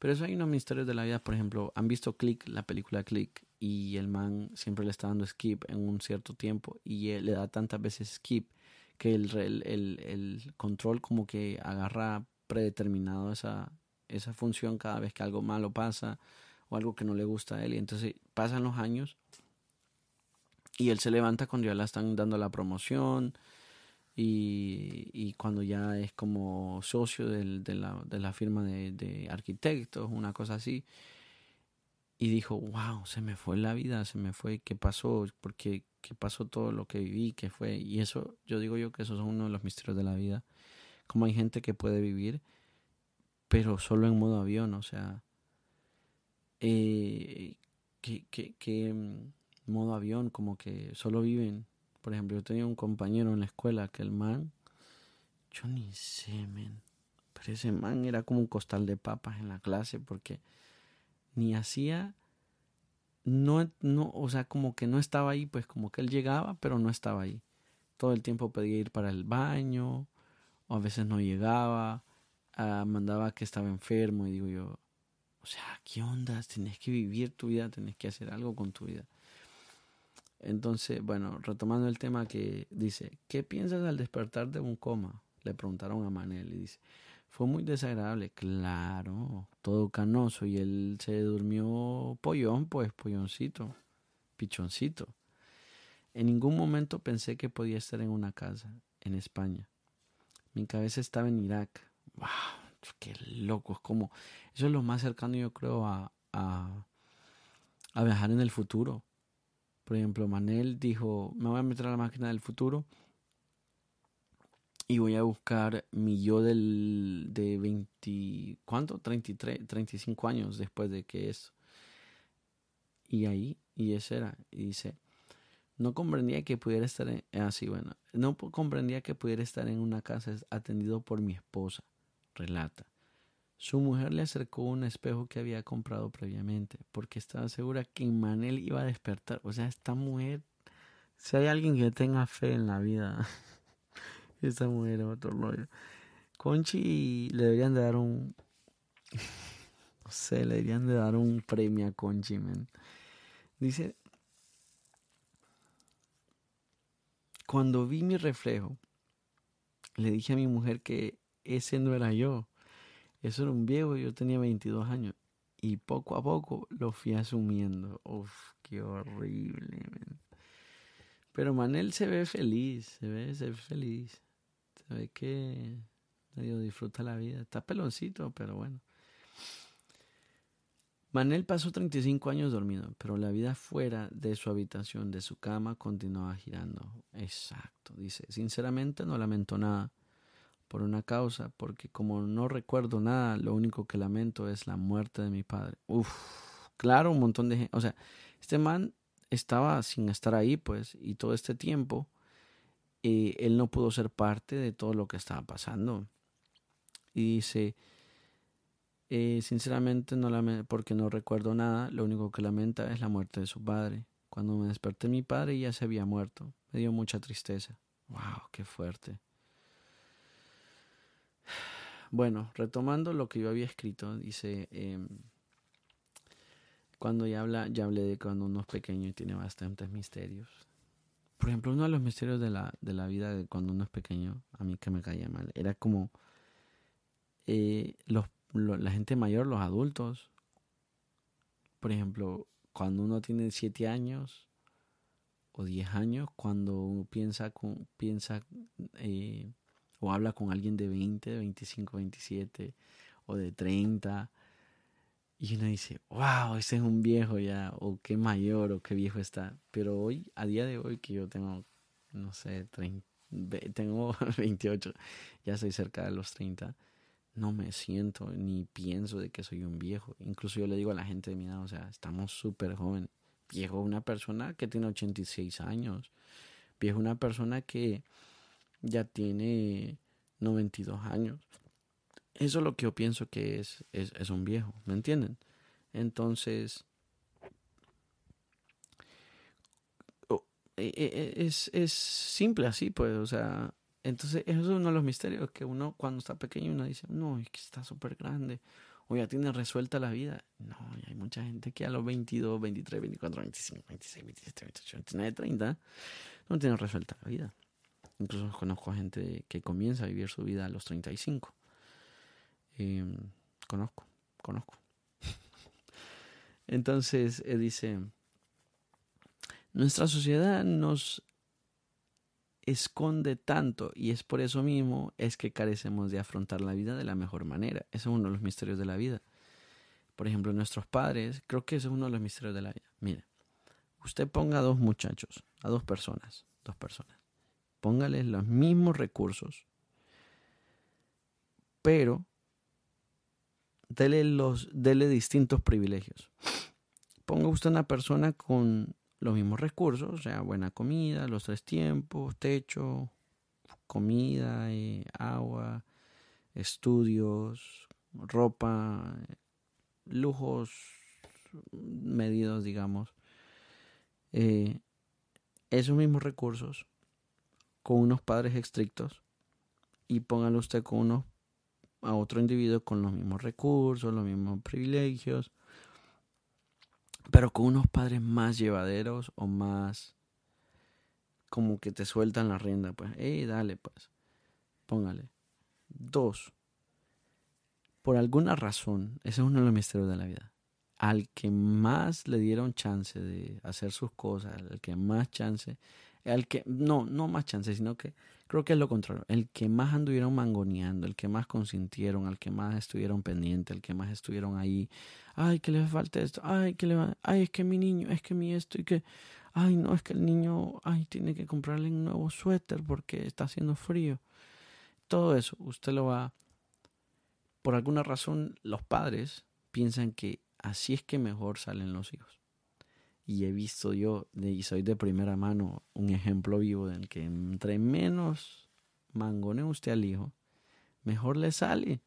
Pero eso hay unos misterios de la vida, por ejemplo, han visto Click, la película Click, y el man siempre le está dando skip en un cierto tiempo y él le da tantas veces skip que el, el, el, control como que agarra predeterminado esa, esa función cada vez que algo malo pasa o algo que no le gusta a él. Y entonces pasan los años y él se levanta cuando ya le están dando la promoción y, y cuando ya es como socio del, de, la, de la firma de, de arquitectos, una cosa así y dijo, wow, se me fue la vida, se me fue, ¿qué pasó? Porque qué pasó todo lo que viví, qué fue. Y eso, yo digo yo que eso es uno de los misterios de la vida. Como hay gente que puede vivir, pero solo en modo avión, o sea, eh, que, que, que modo avión, como que solo viven. Por ejemplo, yo tenía un compañero en la escuela que el man, yo ni sé, men, pero ese man era como un costal de papas en la clase porque ni hacía, no, no, o sea, como que no estaba ahí, pues como que él llegaba, pero no estaba ahí. Todo el tiempo pedía ir para el baño, o a veces no llegaba, ah, mandaba que estaba enfermo, y digo yo, o sea, ¿qué onda? Tienes que vivir tu vida, tienes que hacer algo con tu vida. Entonces, bueno, retomando el tema que dice, ¿qué piensas al despertar de un coma? Le preguntaron a Manel y dice, fue muy desagradable, claro, todo canoso y él se durmió pollón, pues polloncito, pichoncito. En ningún momento pensé que podía estar en una casa, en España. Mi cabeza estaba en Irak. ¡Wow! ¡Qué loco! Es como, eso es lo más cercano yo creo a, a, a viajar en el futuro. Por ejemplo, Manel dijo, me voy a meter a la máquina del futuro y voy a buscar mi yo del de 20 ¿cuánto? 33, 35 años después de que eso. Y ahí y ese era y dice, no comprendía que pudiera estar en así, ah, bueno, no comprendía que pudiera estar en una casa atendido por mi esposa, relata. Su mujer le acercó un espejo que había comprado previamente, porque estaba segura que Manel iba a despertar. O sea, esta mujer, si hay alguien que tenga fe en la vida, Esa mujer es otro rollo. Conchi le deberían de dar un. No sé, le deberían de dar un premio a Conchi, man. Dice. Cuando vi mi reflejo, le dije a mi mujer que ese no era yo. Eso era un viejo, yo tenía 22 años. Y poco a poco lo fui asumiendo. Uf, qué horrible. Pero Manel se ve feliz, se ve, feliz. Se ve que medio disfruta la vida. Está peloncito, pero bueno. Manel pasó 35 años dormido, pero la vida fuera de su habitación, de su cama, continuaba girando. Exacto, dice. Sinceramente no lamento nada por una causa, porque como no recuerdo nada, lo único que lamento es la muerte de mi padre. Uf, claro, un montón de gente. O sea, este man estaba sin estar ahí, pues, y todo este tiempo eh, él no pudo ser parte de todo lo que estaba pasando. Y dice, eh, sinceramente, no porque no recuerdo nada, lo único que lamenta es la muerte de su padre. Cuando me desperté mi padre ya se había muerto. Me dio mucha tristeza. ¡Wow! ¡Qué fuerte! Bueno, retomando lo que yo había escrito, dice, em, cuando ya habla, ya hablé de cuando uno es pequeño y tiene bastantes misterios. Por ejemplo, uno de los misterios de la, de la vida de cuando uno es pequeño, a mí que me caía mal, era como eh, los, la gente mayor, los adultos. Por ejemplo, cuando uno tiene siete años o 10 años cuando piensa, con, piensa eh, o habla con alguien de 20, 25, 27 o de 30 y uno dice, wow, ese es un viejo ya, o qué mayor, o qué viejo está. Pero hoy, a día de hoy, que yo tengo, no sé, 30, tengo 28, ya soy cerca de los 30, no me siento ni pienso de que soy un viejo. Incluso yo le digo a la gente de mi edad, o sea, estamos súper jóvenes. Viejo una persona que tiene 86 años. Viejo una persona que ya tiene 92 años. Eso es lo que yo pienso que es, es, es un viejo, ¿me entienden? Entonces, e, es, es simple así, pues, o sea, entonces eso es uno de los misterios que uno cuando está pequeño uno dice, no, es que está súper grande, o ya tiene resuelta la vida. No, hay mucha gente que a los 22, 23, 24, 25, 26, 27, 28, 29, 30 no tiene resuelta la vida. Incluso conozco gente que comienza a vivir su vida a los 35. Eh, conozco, conozco. Entonces eh, dice, nuestra sociedad nos esconde tanto y es por eso mismo es que carecemos de afrontar la vida de la mejor manera. Ese es uno de los misterios de la vida. Por ejemplo, nuestros padres, creo que ese es uno de los misterios de la vida. Mire, usted ponga a dos muchachos, a dos personas, dos personas. Póngales los mismos recursos, pero dele, los, distintos privilegios. Ponga usted una persona con los mismos recursos, o sea, buena comida, los tres tiempos, techo, comida, eh, agua, estudios, ropa, lujos medidos, digamos. Eh, esos mismos recursos con unos padres estrictos y póngalo usted con unos a otro individuo con los mismos recursos, los mismos privilegios, pero con unos padres más llevaderos o más como que te sueltan la rienda, pues, hey, dale, pues, póngale. Dos, por alguna razón, ese es uno de los misterios de la vida, al que más le dieron chance de hacer sus cosas, al que más chance, al que, no, no más chance, sino que creo que es lo contrario, el que más anduvieron mangoneando, el que más consintieron, al que más estuvieron pendientes, el que más estuvieron ahí ay, que le falta esto, ay, que le va, ay, es que mi niño, es que mi esto y que, ay, no, es que el niño, ay, tiene que comprarle un nuevo suéter porque está haciendo frío. Todo eso, usted lo va, por alguna razón, los padres piensan que así es que mejor salen los hijos. Y he visto yo, y soy de primera mano, un ejemplo vivo del que entre menos mangone usted al hijo, mejor le sale.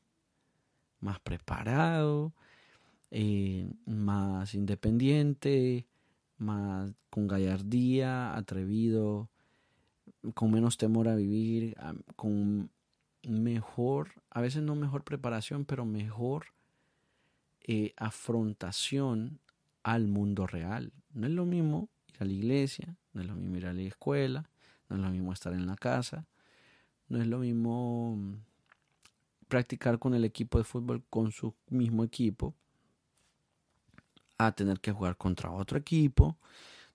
Más preparado, eh, más independiente, más con gallardía, atrevido, con menos temor a vivir, con mejor, a veces no mejor preparación, pero mejor eh, afrontación al mundo real. No es lo mismo ir a la iglesia, no es lo mismo ir a la escuela, no es lo mismo estar en la casa, no es lo mismo mm, practicar con el equipo de fútbol con su mismo equipo a tener que jugar contra otro equipo.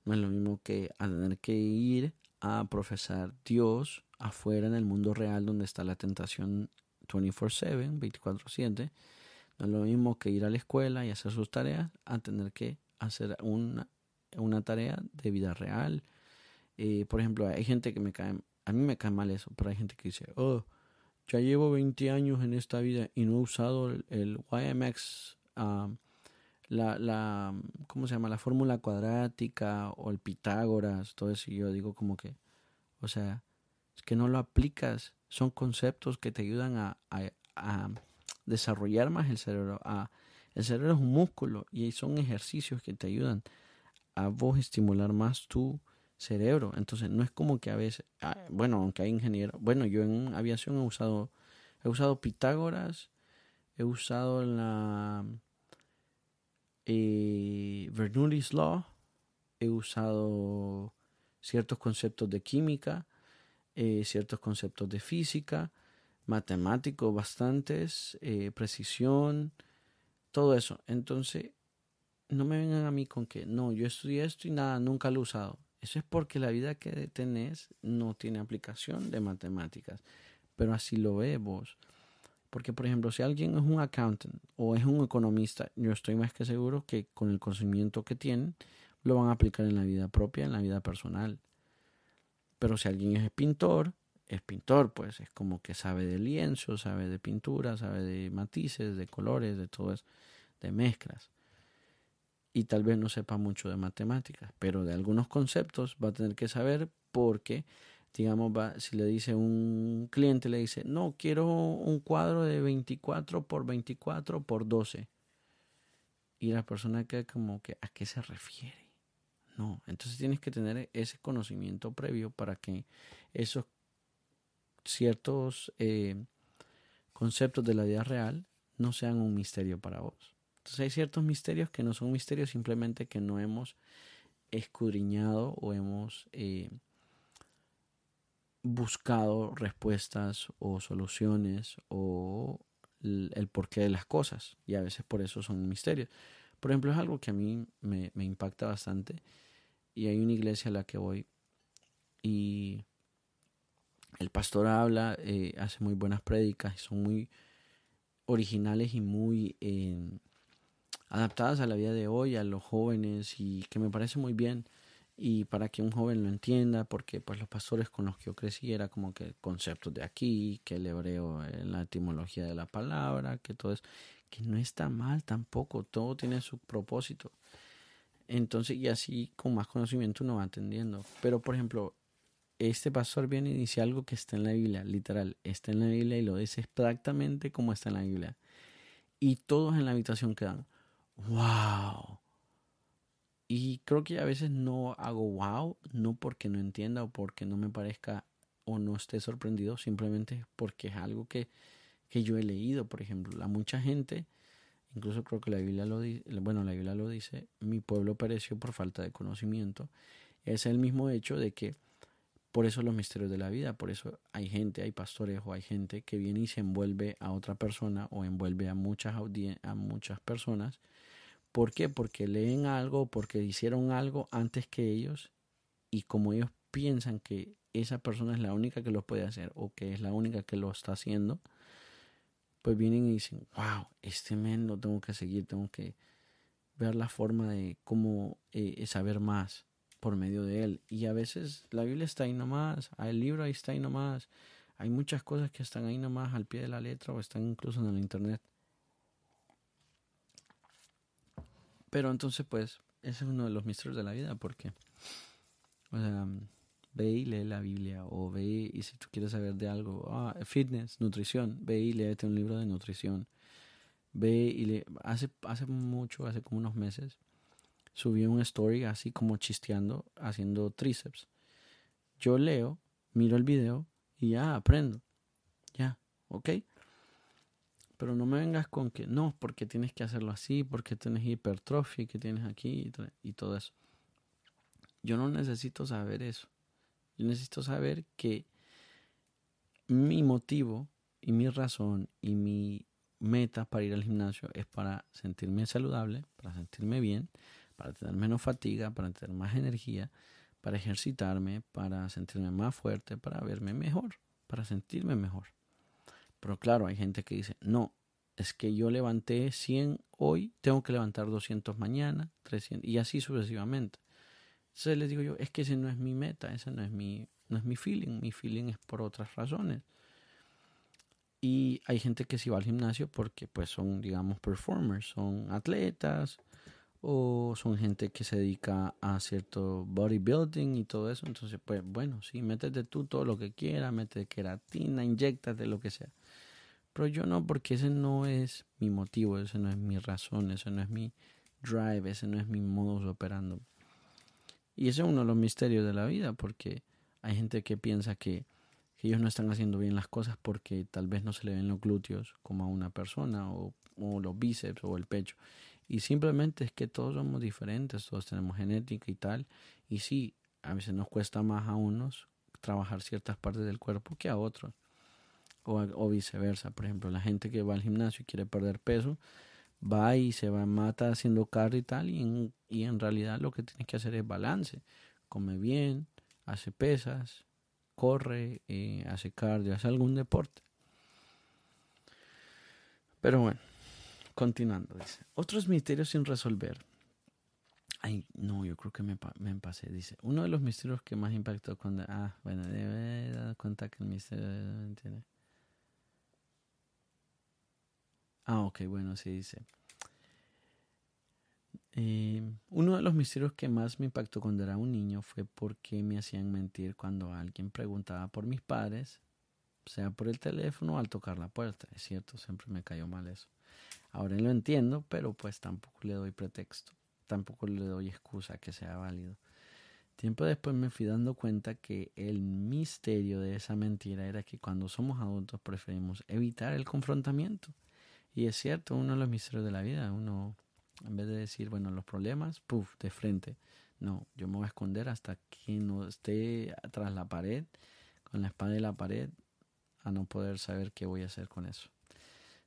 No es lo mismo que a tener que ir a profesar Dios afuera en el mundo real donde está la tentación 24/7, 24/7. No es lo mismo que ir a la escuela y hacer sus tareas a tener que hacer una, una tarea de vida real. Eh, por ejemplo, hay gente que me cae, a mí me cae mal eso, pero hay gente que dice, oh, ya llevo 20 años en esta vida y no he usado el, YMX la, ¿cómo se llama? La fórmula cuadrática o el Pitágoras, todo eso. Y yo digo como que, o sea, es que no lo aplicas. Son conceptos que te ayudan a, desarrollar más el cerebro. El cerebro es un músculo y son ejercicios que te ayudan a vos estimular más tu cerebro. Entonces, no es como que a veces, ah, bueno, aunque hay ingenieros, bueno, yo en aviación he usado, he usado Pitágoras, he usado la eh, Bernoulli's Law, he usado ciertos conceptos de química, eh, ciertos conceptos de física, matemáticos bastantes, eh, precisión, todo eso. Entonces, no me vengan a mí con que no, yo estudié esto y nada, nunca lo he usado. Eso es porque la vida que tenés no tiene aplicación de matemáticas. Pero así lo ves vos. Porque, por ejemplo, si alguien es un accountant o es un economista, yo estoy más que seguro que con el conocimiento que tienen, lo van a aplicar en la vida propia, en la vida personal. Pero si alguien es pintor, es pintor, pues es como que sabe de lienzo, sabe de pintura, sabe de matices, de colores, de todo eso, de mezclas. Y tal vez no sepa mucho de matemáticas, pero de algunos conceptos va a tener que saber porque, digamos, va, si le dice un cliente, le dice, no, quiero un cuadro de 24 por 24 por 12. Y la persona queda como que, ¿a qué se refiere? No, entonces tienes que tener ese conocimiento previo para que esos ciertos eh, conceptos de la vida real no sean un misterio para vos. Entonces hay ciertos misterios que no son misterios, simplemente que no hemos escudriñado o hemos eh, buscado respuestas o soluciones o el, porqué de las cosas. Y a veces por eso son misterios. Por ejemplo, es algo que a mí me, impacta bastante. Y hay una iglesia a la que voy y el pastor habla, eh, hace muy buenas prédicas, son muy originales y muy eh, adaptadas a la vida de hoy, a los jóvenes, y que me parece muy bien. Y para que un joven lo entienda, porque pues los pastores con los que yo crecí era como que conceptos de aquí, que el hebreo en la etimología de la palabra, que todo es, que no está mal tampoco, todo tiene su propósito. Entonces, y así con más conocimiento uno va entendiendo. Pero, por ejemplo, este pastor viene y dice algo que está en la Biblia, literal, está en la Biblia y lo dice exactamente como está en la Biblia. Y todos en la habitación quedan, wow. Y creo que a veces no hago wow, no porque no entienda o porque no me parezca o no esté sorprendido, simplemente porque es algo que, que yo he leído, por ejemplo. A mucha gente, incluso creo que la Biblia lo dice, bueno, la Biblia lo dice, mi pueblo pereció por falta de conocimiento. Es el mismo hecho de que por eso los misterios de la vida, por eso hay gente, hay pastores o hay gente que viene y se envuelve a otra persona o envuelve a muchas, a muchas personas. ¿Por qué? Porque leen algo, porque hicieron algo antes que ellos y como ellos piensan que esa persona es la única que lo puede hacer o que es la única que lo está haciendo, pues vienen y dicen, wow, este men lo tengo que seguir, tengo que ver la forma de cómo eh, saber más por medio de él. Y a veces la Biblia está ahí nomás, el libro ahí está ahí nomás. Hay muchas cosas que están ahí nomás al pie de la letra o están incluso en el internet. Pero entonces, pues, ese es uno de los misterios de la vida, porque, o sea, ve y lee la Biblia, o ve y si tú quieres saber de algo, ah, fitness, nutrición, ve y léete un libro de nutrición. Ve y le, hace, hace mucho, hace como unos meses, subí un story así como chisteando, haciendo tríceps. Yo leo, miro el video y ya aprendo. Ya, ¿ok? Pero no me vengas con que no, porque tienes que hacerlo así, porque tienes hipertrofia que tienes aquí y, y todo eso. Yo no necesito saber eso. Yo necesito saber que mi motivo y mi razón y mi meta para ir al gimnasio es para sentirme saludable, para sentirme bien, para tener menos fatiga, para tener más energía, para ejercitarme, para sentirme más fuerte, para verme mejor, para sentirme mejor. Pero claro, hay gente que dice, no, es que yo levanté 100 hoy, tengo que levantar 200 mañana, 300 y así sucesivamente. Entonces les digo yo, es que ese no es mi meta, ese no es mi, no es mi feeling, mi feeling es por otras razones. Y hay gente que sí va al gimnasio porque pues son, digamos, performers, son atletas, o son gente que se dedica a cierto bodybuilding y todo eso. Entonces, pues bueno, sí, métete tú todo lo que quieras, métete queratina, inyectate lo que sea. Pero yo no, porque ese no es mi motivo, ese no es mi razón, ese no es mi drive, ese no es mi modus operando. Y ese es uno de los misterios de la vida, porque hay gente que piensa que, que ellos no están haciendo bien las cosas porque tal vez no se le ven los glúteos como a una persona, o, o los bíceps, o el pecho. Y simplemente es que todos somos diferentes, todos tenemos genética y tal. Y sí, a veces nos cuesta más a unos trabajar ciertas partes del cuerpo que a otros. O, viceversa. Por ejemplo, la gente que va al gimnasio y quiere perder peso, va y se va, mata haciendo cardio y tal. Y en, y en realidad lo que tienes que hacer es balance. come bien, hace pesas, corre, eh, hace cardio, hace algún deporte. Pero bueno, continuando, dice. Otros misterios sin resolver. Ay, no, yo creo que me, me pasé. Dice, uno de los misterios que más impactó cuando... Ah, bueno, debe dar cuenta que el misterio... ¿entiende? Ah, ok, bueno, sí dice. Eh, uno de los misterios que más me impactó cuando era un niño fue por qué me hacían mentir cuando alguien preguntaba por mis padres, sea por el teléfono o al tocar la puerta. Es cierto, siempre me cayó mal eso. Ahora lo entiendo, pero pues tampoco le doy pretexto, tampoco le doy excusa que sea válido. Tiempo después me fui dando cuenta que el misterio de esa mentira era que cuando somos adultos preferimos evitar el confrontamiento. Y es cierto, uno de los misterios de la vida, uno en vez de decir, bueno, los problemas, puff, de frente. No, yo me voy a esconder hasta que no esté tras la pared, con la espada de la pared, a no poder saber qué voy a hacer con eso.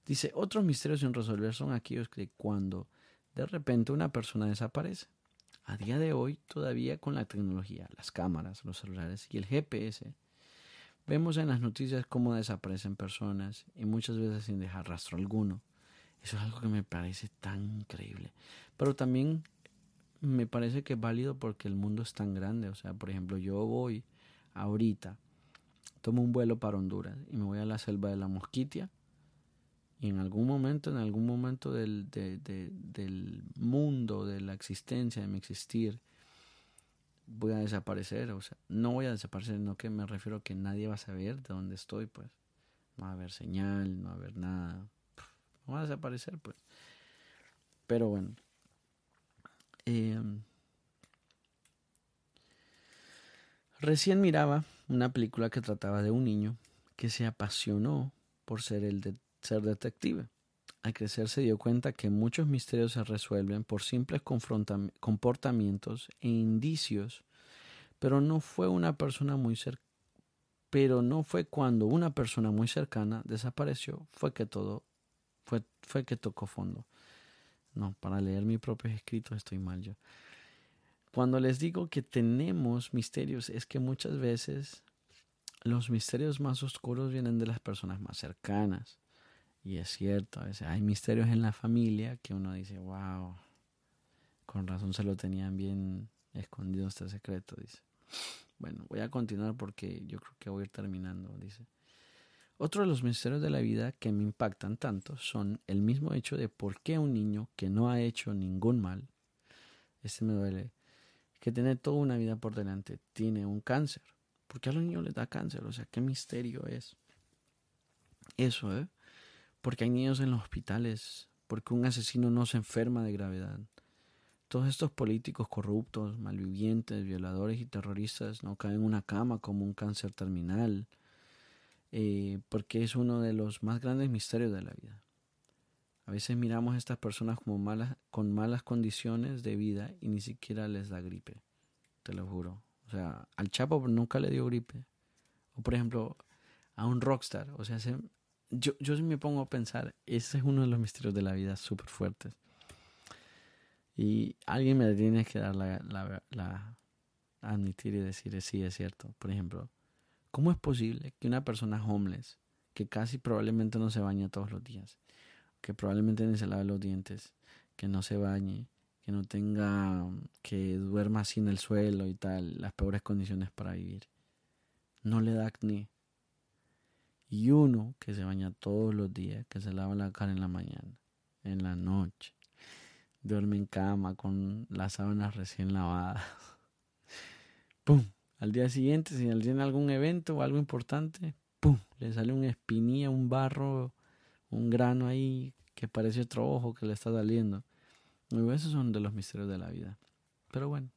Dice, otros misterios sin resolver son aquellos que cuando de repente una persona desaparece. A día de hoy, todavía con la tecnología, las cámaras, los celulares y el GPS, vemos en las noticias cómo desaparecen personas y muchas veces sin dejar rastro alguno. Eso es algo que me parece tan increíble. Pero también me parece que es válido porque el mundo es tan grande. O sea, por ejemplo, yo voy ahorita, tomo un vuelo para Honduras y me voy a la selva de la Mosquitia. Y en algún momento, en algún momento del, del mundo, de la existencia, de mi existir, voy a desaparecer. O sea, no voy a desaparecer, no que me refiero a que nadie va a saber de dónde estoy, pues. No va a haber señal, no va a haber nada va a desaparecer, pues. Pero bueno. Em, recién miraba una película que trataba de un niño que se apasionó por ser el de ser detective. Al crecer se dio cuenta que muchos misterios se resuelven por simples comportamientos e indicios, pero no fue una persona muy cercana pero no fue cuando una persona muy cercana desapareció fue que todo fue, fue que tocó fondo. No, para leer mis propios escritos estoy mal yo. Cuando les digo que tenemos misterios, es que muchas veces los misterios más oscuros vienen de las personas más cercanas. Y es cierto, a veces hay misterios en la familia que uno dice, wow, con razón se lo tenían bien escondido este secreto, dice. Bueno, voy a continuar porque yo creo que voy a ir terminando, dice. Otro de los misterios de la vida que me impactan tanto son el mismo hecho de por qué un niño que no ha hecho ningún mal, este me duele, que tiene toda una vida por delante, tiene un cáncer. ¿Por qué a los niños les da cáncer? O sea, ¿qué misterio es? Eso, ¿eh? Porque hay niños en los hospitales, porque un asesino no se enferma de gravedad. Todos estos políticos corruptos, malvivientes, violadores y terroristas no caen en una cama como un cáncer terminal eh, porque es uno de los más grandes misterios de la vida. A veces miramos a estas personas como malas, con malas condiciones de vida y ni siquiera les da gripe, te lo juro. O sea, al Chapo nunca le dio gripe. O por ejemplo, a un rockstar. O sea, yo, yo me pongo a pensar, ese es uno de los misterios de la vida súper fuertes. Y alguien me tiene que dar la, la, la admitir y decir, sí, es cierto. Por ejemplo, ¿Cómo es posible que una persona homeless, que casi probablemente no se baña todos los días, que probablemente ni se lave los dientes, que no se bañe, que no tenga, que duerma así en el suelo y tal, las peores condiciones para vivir, no le da acné? Y uno que se baña todos los días, que se lava la cara en la mañana, en la noche, duerme en cama con las sábanas recién lavadas. ¡Pum! Al día siguiente, si tiene algún evento o algo importante, ¡pum! Le sale una espinilla, un barro, un grano ahí que parece otro ojo que le está saliendo. Y esos son de los misterios de la vida. Pero bueno,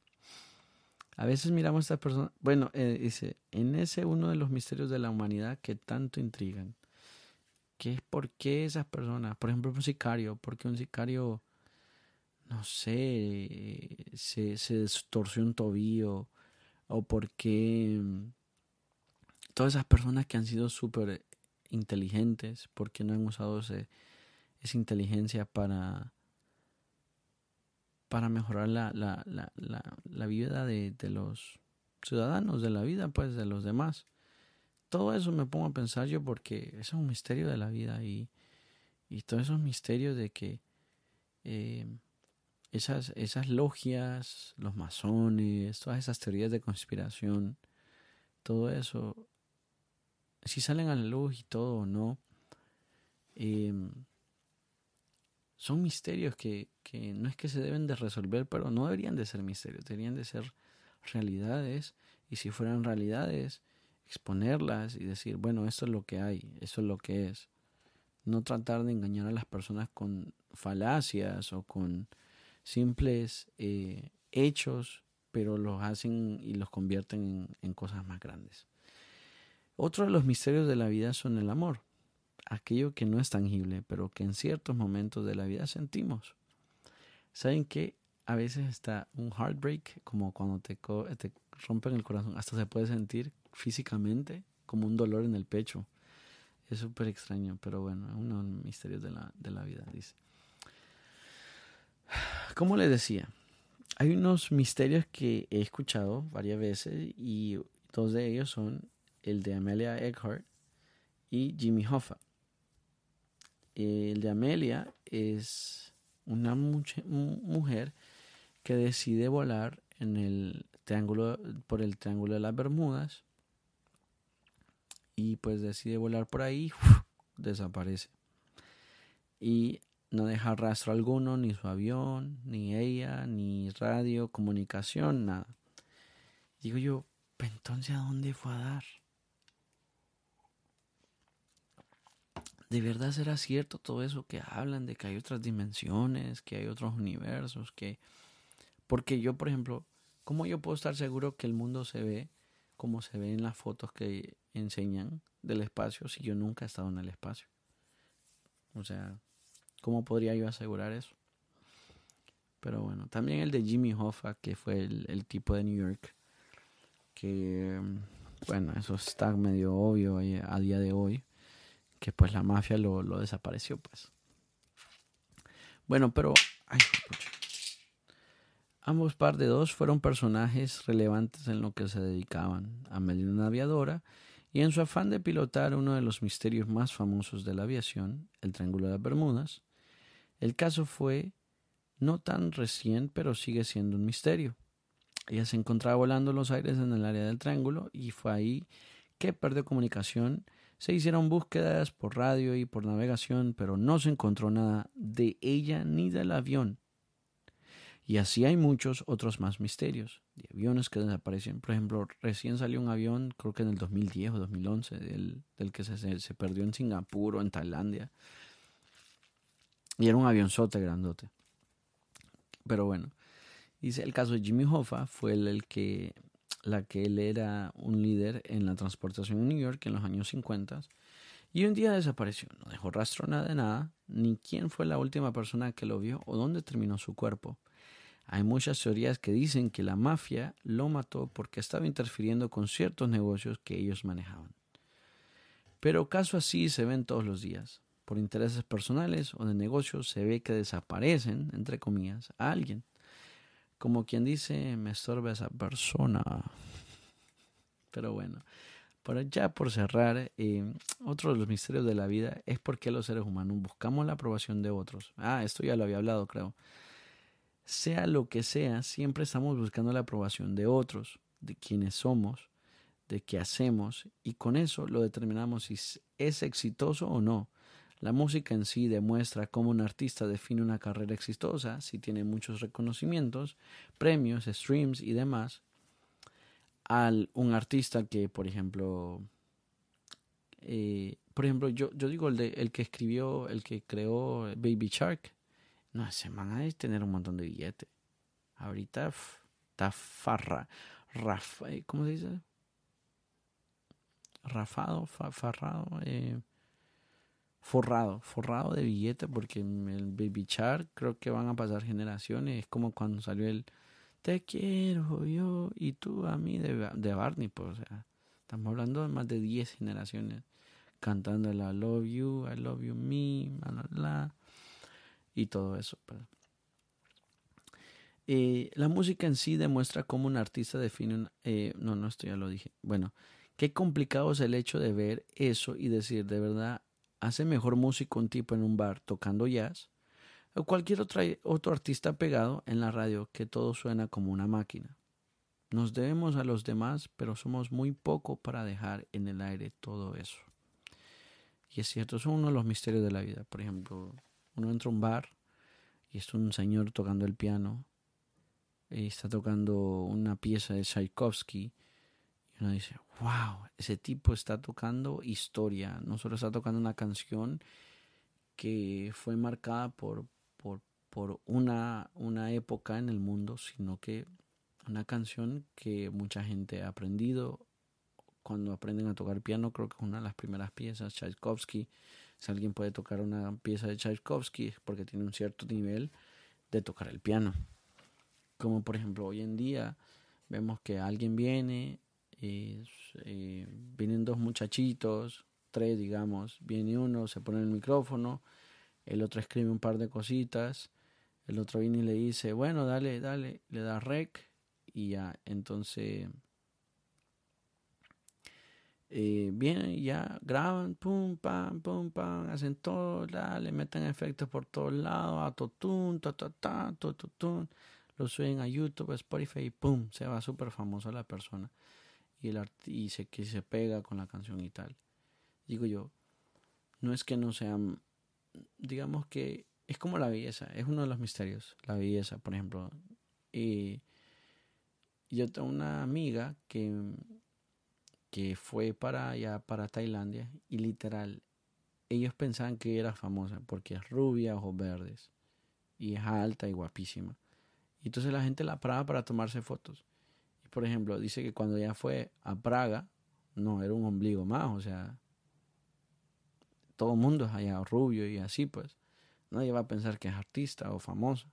a veces miramos a esta persona. Bueno, eh, dice, en ese uno de los misterios de la humanidad que tanto intrigan, que es por qué esas personas, por ejemplo, un sicario, porque un sicario, no sé, se, se un tobillo o porque mm, todas esas personas que han sido súper inteligentes, porque no han usado esa inteligencia para, para mejorar la, la, la, la vida de, de, los ciudadanos, de la vida, pues, de los demás. Todo eso me pongo a pensar yo porque es un misterio de la vida y, y todos esos misterios de que eh, esas, esas logias, los masones, todas esas teorías de conspiración, todo eso, si salen a la luz y todo o no, eh, son misterios que, que no es que se deben de resolver, pero no deberían de ser misterios, deberían de ser realidades y si fueran realidades, exponerlas y decir, bueno, esto es lo que hay, eso es lo que es. No tratar de engañar a las personas con falacias o con simples eh, hechos, pero los hacen y los convierten en, en cosas más grandes. Otro de los misterios de la vida son el amor, aquello que no es tangible, pero que en ciertos momentos de la vida sentimos. ¿Saben que A veces está un heartbreak, como cuando te, te rompen el corazón, hasta se puede sentir físicamente como un dolor en el pecho. Es súper extraño, pero bueno, es uno de los misterios de la, de la vida, dice. Como les decía, hay unos misterios que he escuchado varias veces y dos de ellos son el de Amelia Earhart y Jimmy Hoffa. El de Amelia es una mujer que decide volar en el triángulo por el triángulo de las Bermudas y pues decide volar por ahí, desaparece. Y no deja rastro alguno, ni su avión, ni ella, ni radio, comunicación, nada. Digo yo, entonces a dónde fue a dar? ¿De verdad será cierto todo eso que hablan de que hay otras dimensiones, que hay otros universos, que... Porque yo, por ejemplo, ¿cómo yo puedo estar seguro que el mundo se ve como se ve en las fotos que enseñan del espacio si yo nunca he estado en el espacio? O sea, ¿cómo podría yo asegurar eso? Pero bueno, también el de Jimmy Hoffa, que fue el, el tipo de New York, que, bueno, eso está medio obvio a día de hoy que pues la mafia lo, lo desapareció, pues. Bueno, pero... Ay, Ambos par de dos fueron personajes relevantes en lo que se dedicaban. a una aviadora y en su afán de pilotar uno de los misterios más famosos de la aviación, el Triángulo de las Bermudas, el caso fue no tan recién, pero sigue siendo un misterio. Ella se encontraba volando los aires en el área del triángulo y fue ahí que perdió comunicación se hicieron búsquedas por radio y por navegación, pero no se encontró nada de ella ni del avión. Y así hay muchos otros más misterios, de aviones que desaparecen. Por ejemplo, recién salió un avión, creo que en el 2010 o 2011, del, del que se, perdió en Singapur o en Tailandia. Y era un avionzote grandote. Pero bueno, dice el caso de Jimmy Hoffa fue el que la que él era un líder en la transportación en New York en los años 50 y un día desapareció, no dejó rastro nada de nada, ni quién fue la última persona que lo vio o dónde terminó su cuerpo. Hay muchas teorías que dicen que la mafia lo mató porque estaba interfiriendo con ciertos negocios que ellos manejaban. Pero casos así se ven todos los días. Por intereses personales o de negocios se ve que desaparecen, entre comillas, a alguien como quien dice, me estorba esa persona. Pero bueno, por ya por cerrar, eh, otro de los misterios de la vida es por qué los seres humanos buscamos la aprobación de otros. Ah, esto ya lo había hablado, creo. Sea lo que sea, siempre estamos buscando la aprobación de otros, de quienes somos, de qué hacemos, y con eso lo determinamos si es exitoso o no. La música en sí demuestra cómo un artista define una carrera exitosa si tiene muchos reconocimientos, premios, streams y demás, al un artista que, por ejemplo, eh, por ejemplo, yo, yo digo el, de, el que escribió, el que creó Baby Shark, no, ese man ha tener un montón de billetes. Ahorita está farra, raf, eh, ¿cómo se dice? Rafado, farrado, eh, forrado, forrado de billetes porque el Baby Char creo que van a pasar generaciones. Es como cuando salió el Te quiero yo y tú a mí de, de Barney. Pues, estamos hablando de más de 10 generaciones cantando el I love you, I love you me, bla, bla, y todo eso. Pues. Eh, la música en sí demuestra cómo un artista define un... Eh, no, no, esto ya lo dije. Bueno, qué complicado es el hecho de ver eso y decir, de verdad, hace mejor música un tipo en un bar tocando jazz o cualquier otro, otro artista pegado en la radio que todo suena como una máquina. Nos debemos a los demás, pero somos muy poco para dejar en el aire todo eso. Y es cierto, es uno de los misterios de la vida. Por ejemplo, uno entra a un bar y es un señor tocando el piano y está tocando una pieza de Tchaikovsky uno dice, wow, ese tipo está tocando historia, no solo está tocando una canción que fue marcada por, por, por una, una época en el mundo, sino que una canción que mucha gente ha aprendido cuando aprenden a tocar piano, creo que es una de las primeras piezas, Tchaikovsky. Si alguien puede tocar una pieza de Tchaikovsky es porque tiene un cierto nivel de tocar el piano. Como por ejemplo hoy en día vemos que alguien viene, y, eh, vienen dos muchachitos, tres digamos, viene uno, se pone el micrófono, el otro escribe un par de cositas, el otro viene y le dice, bueno, dale, dale, le da rec y ya, entonces eh, vienen ya graban, pum, pam, pum, pam, hacen todo, le meten efectos por todos lados, autotune, ta, ta, ta, lo suben a YouTube, Spotify y pum, se va súper famoso la persona y, el y se, que se pega con la canción y tal. Digo yo, no es que no sean, digamos que es como la belleza, es uno de los misterios, la belleza, por ejemplo. Y yo tengo una amiga que que fue para allá, para Tailandia, y literal, ellos pensaban que era famosa porque es rubia, ojos verdes, y es alta y guapísima. Y entonces la gente la paraba para tomarse fotos. Por ejemplo, dice que cuando ella fue a Praga, no, era un ombligo más, o sea, todo el mundo es allá rubio y así, pues. Nadie va a pensar que es artista o famosa.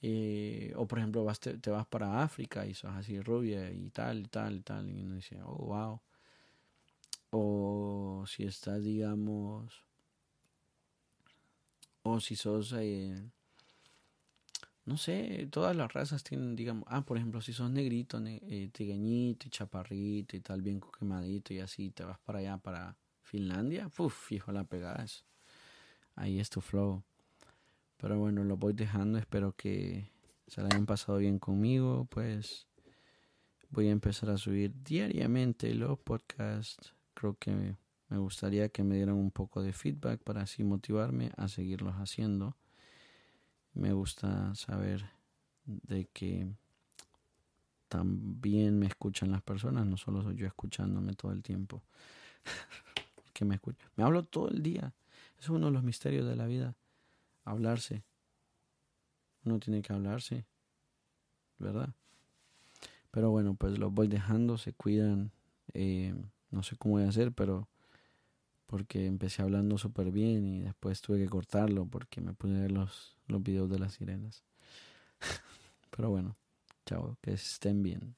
Eh, o por ejemplo, vas, te, vas para África y sos así rubia y tal, y tal, y tal. Y uno dice, oh, wow. O si estás, digamos, o si sos, eh, no sé, todas las razas tienen, digamos, ah, por ejemplo, si sos negrito, eh, trigueñito y chaparrito y tal, bien quemadito y así, te vas para allá, para Finlandia, uff, fijo la pegada Ahí es tu flow. Pero bueno, lo voy dejando. Espero que se la hayan pasado bien conmigo. Pues voy a empezar a subir diariamente los podcasts. Creo que me gustaría que me dieran un poco de feedback para así motivarme a seguirlos haciendo. Me gusta saber de que también me escuchan las personas, no solo soy yo escuchándome todo el tiempo. que me escucho. Me hablo todo el día. Es uno de los misterios de la vida hablarse. Uno tiene que hablarse, ¿verdad? Pero bueno, pues los voy dejando, se cuidan. Eh, no sé cómo voy a hacer, pero porque empecé hablando súper bien y después tuve que cortarlo porque me puse a ver los, los videos de las sirenas. pero bueno, chao, que estén bien.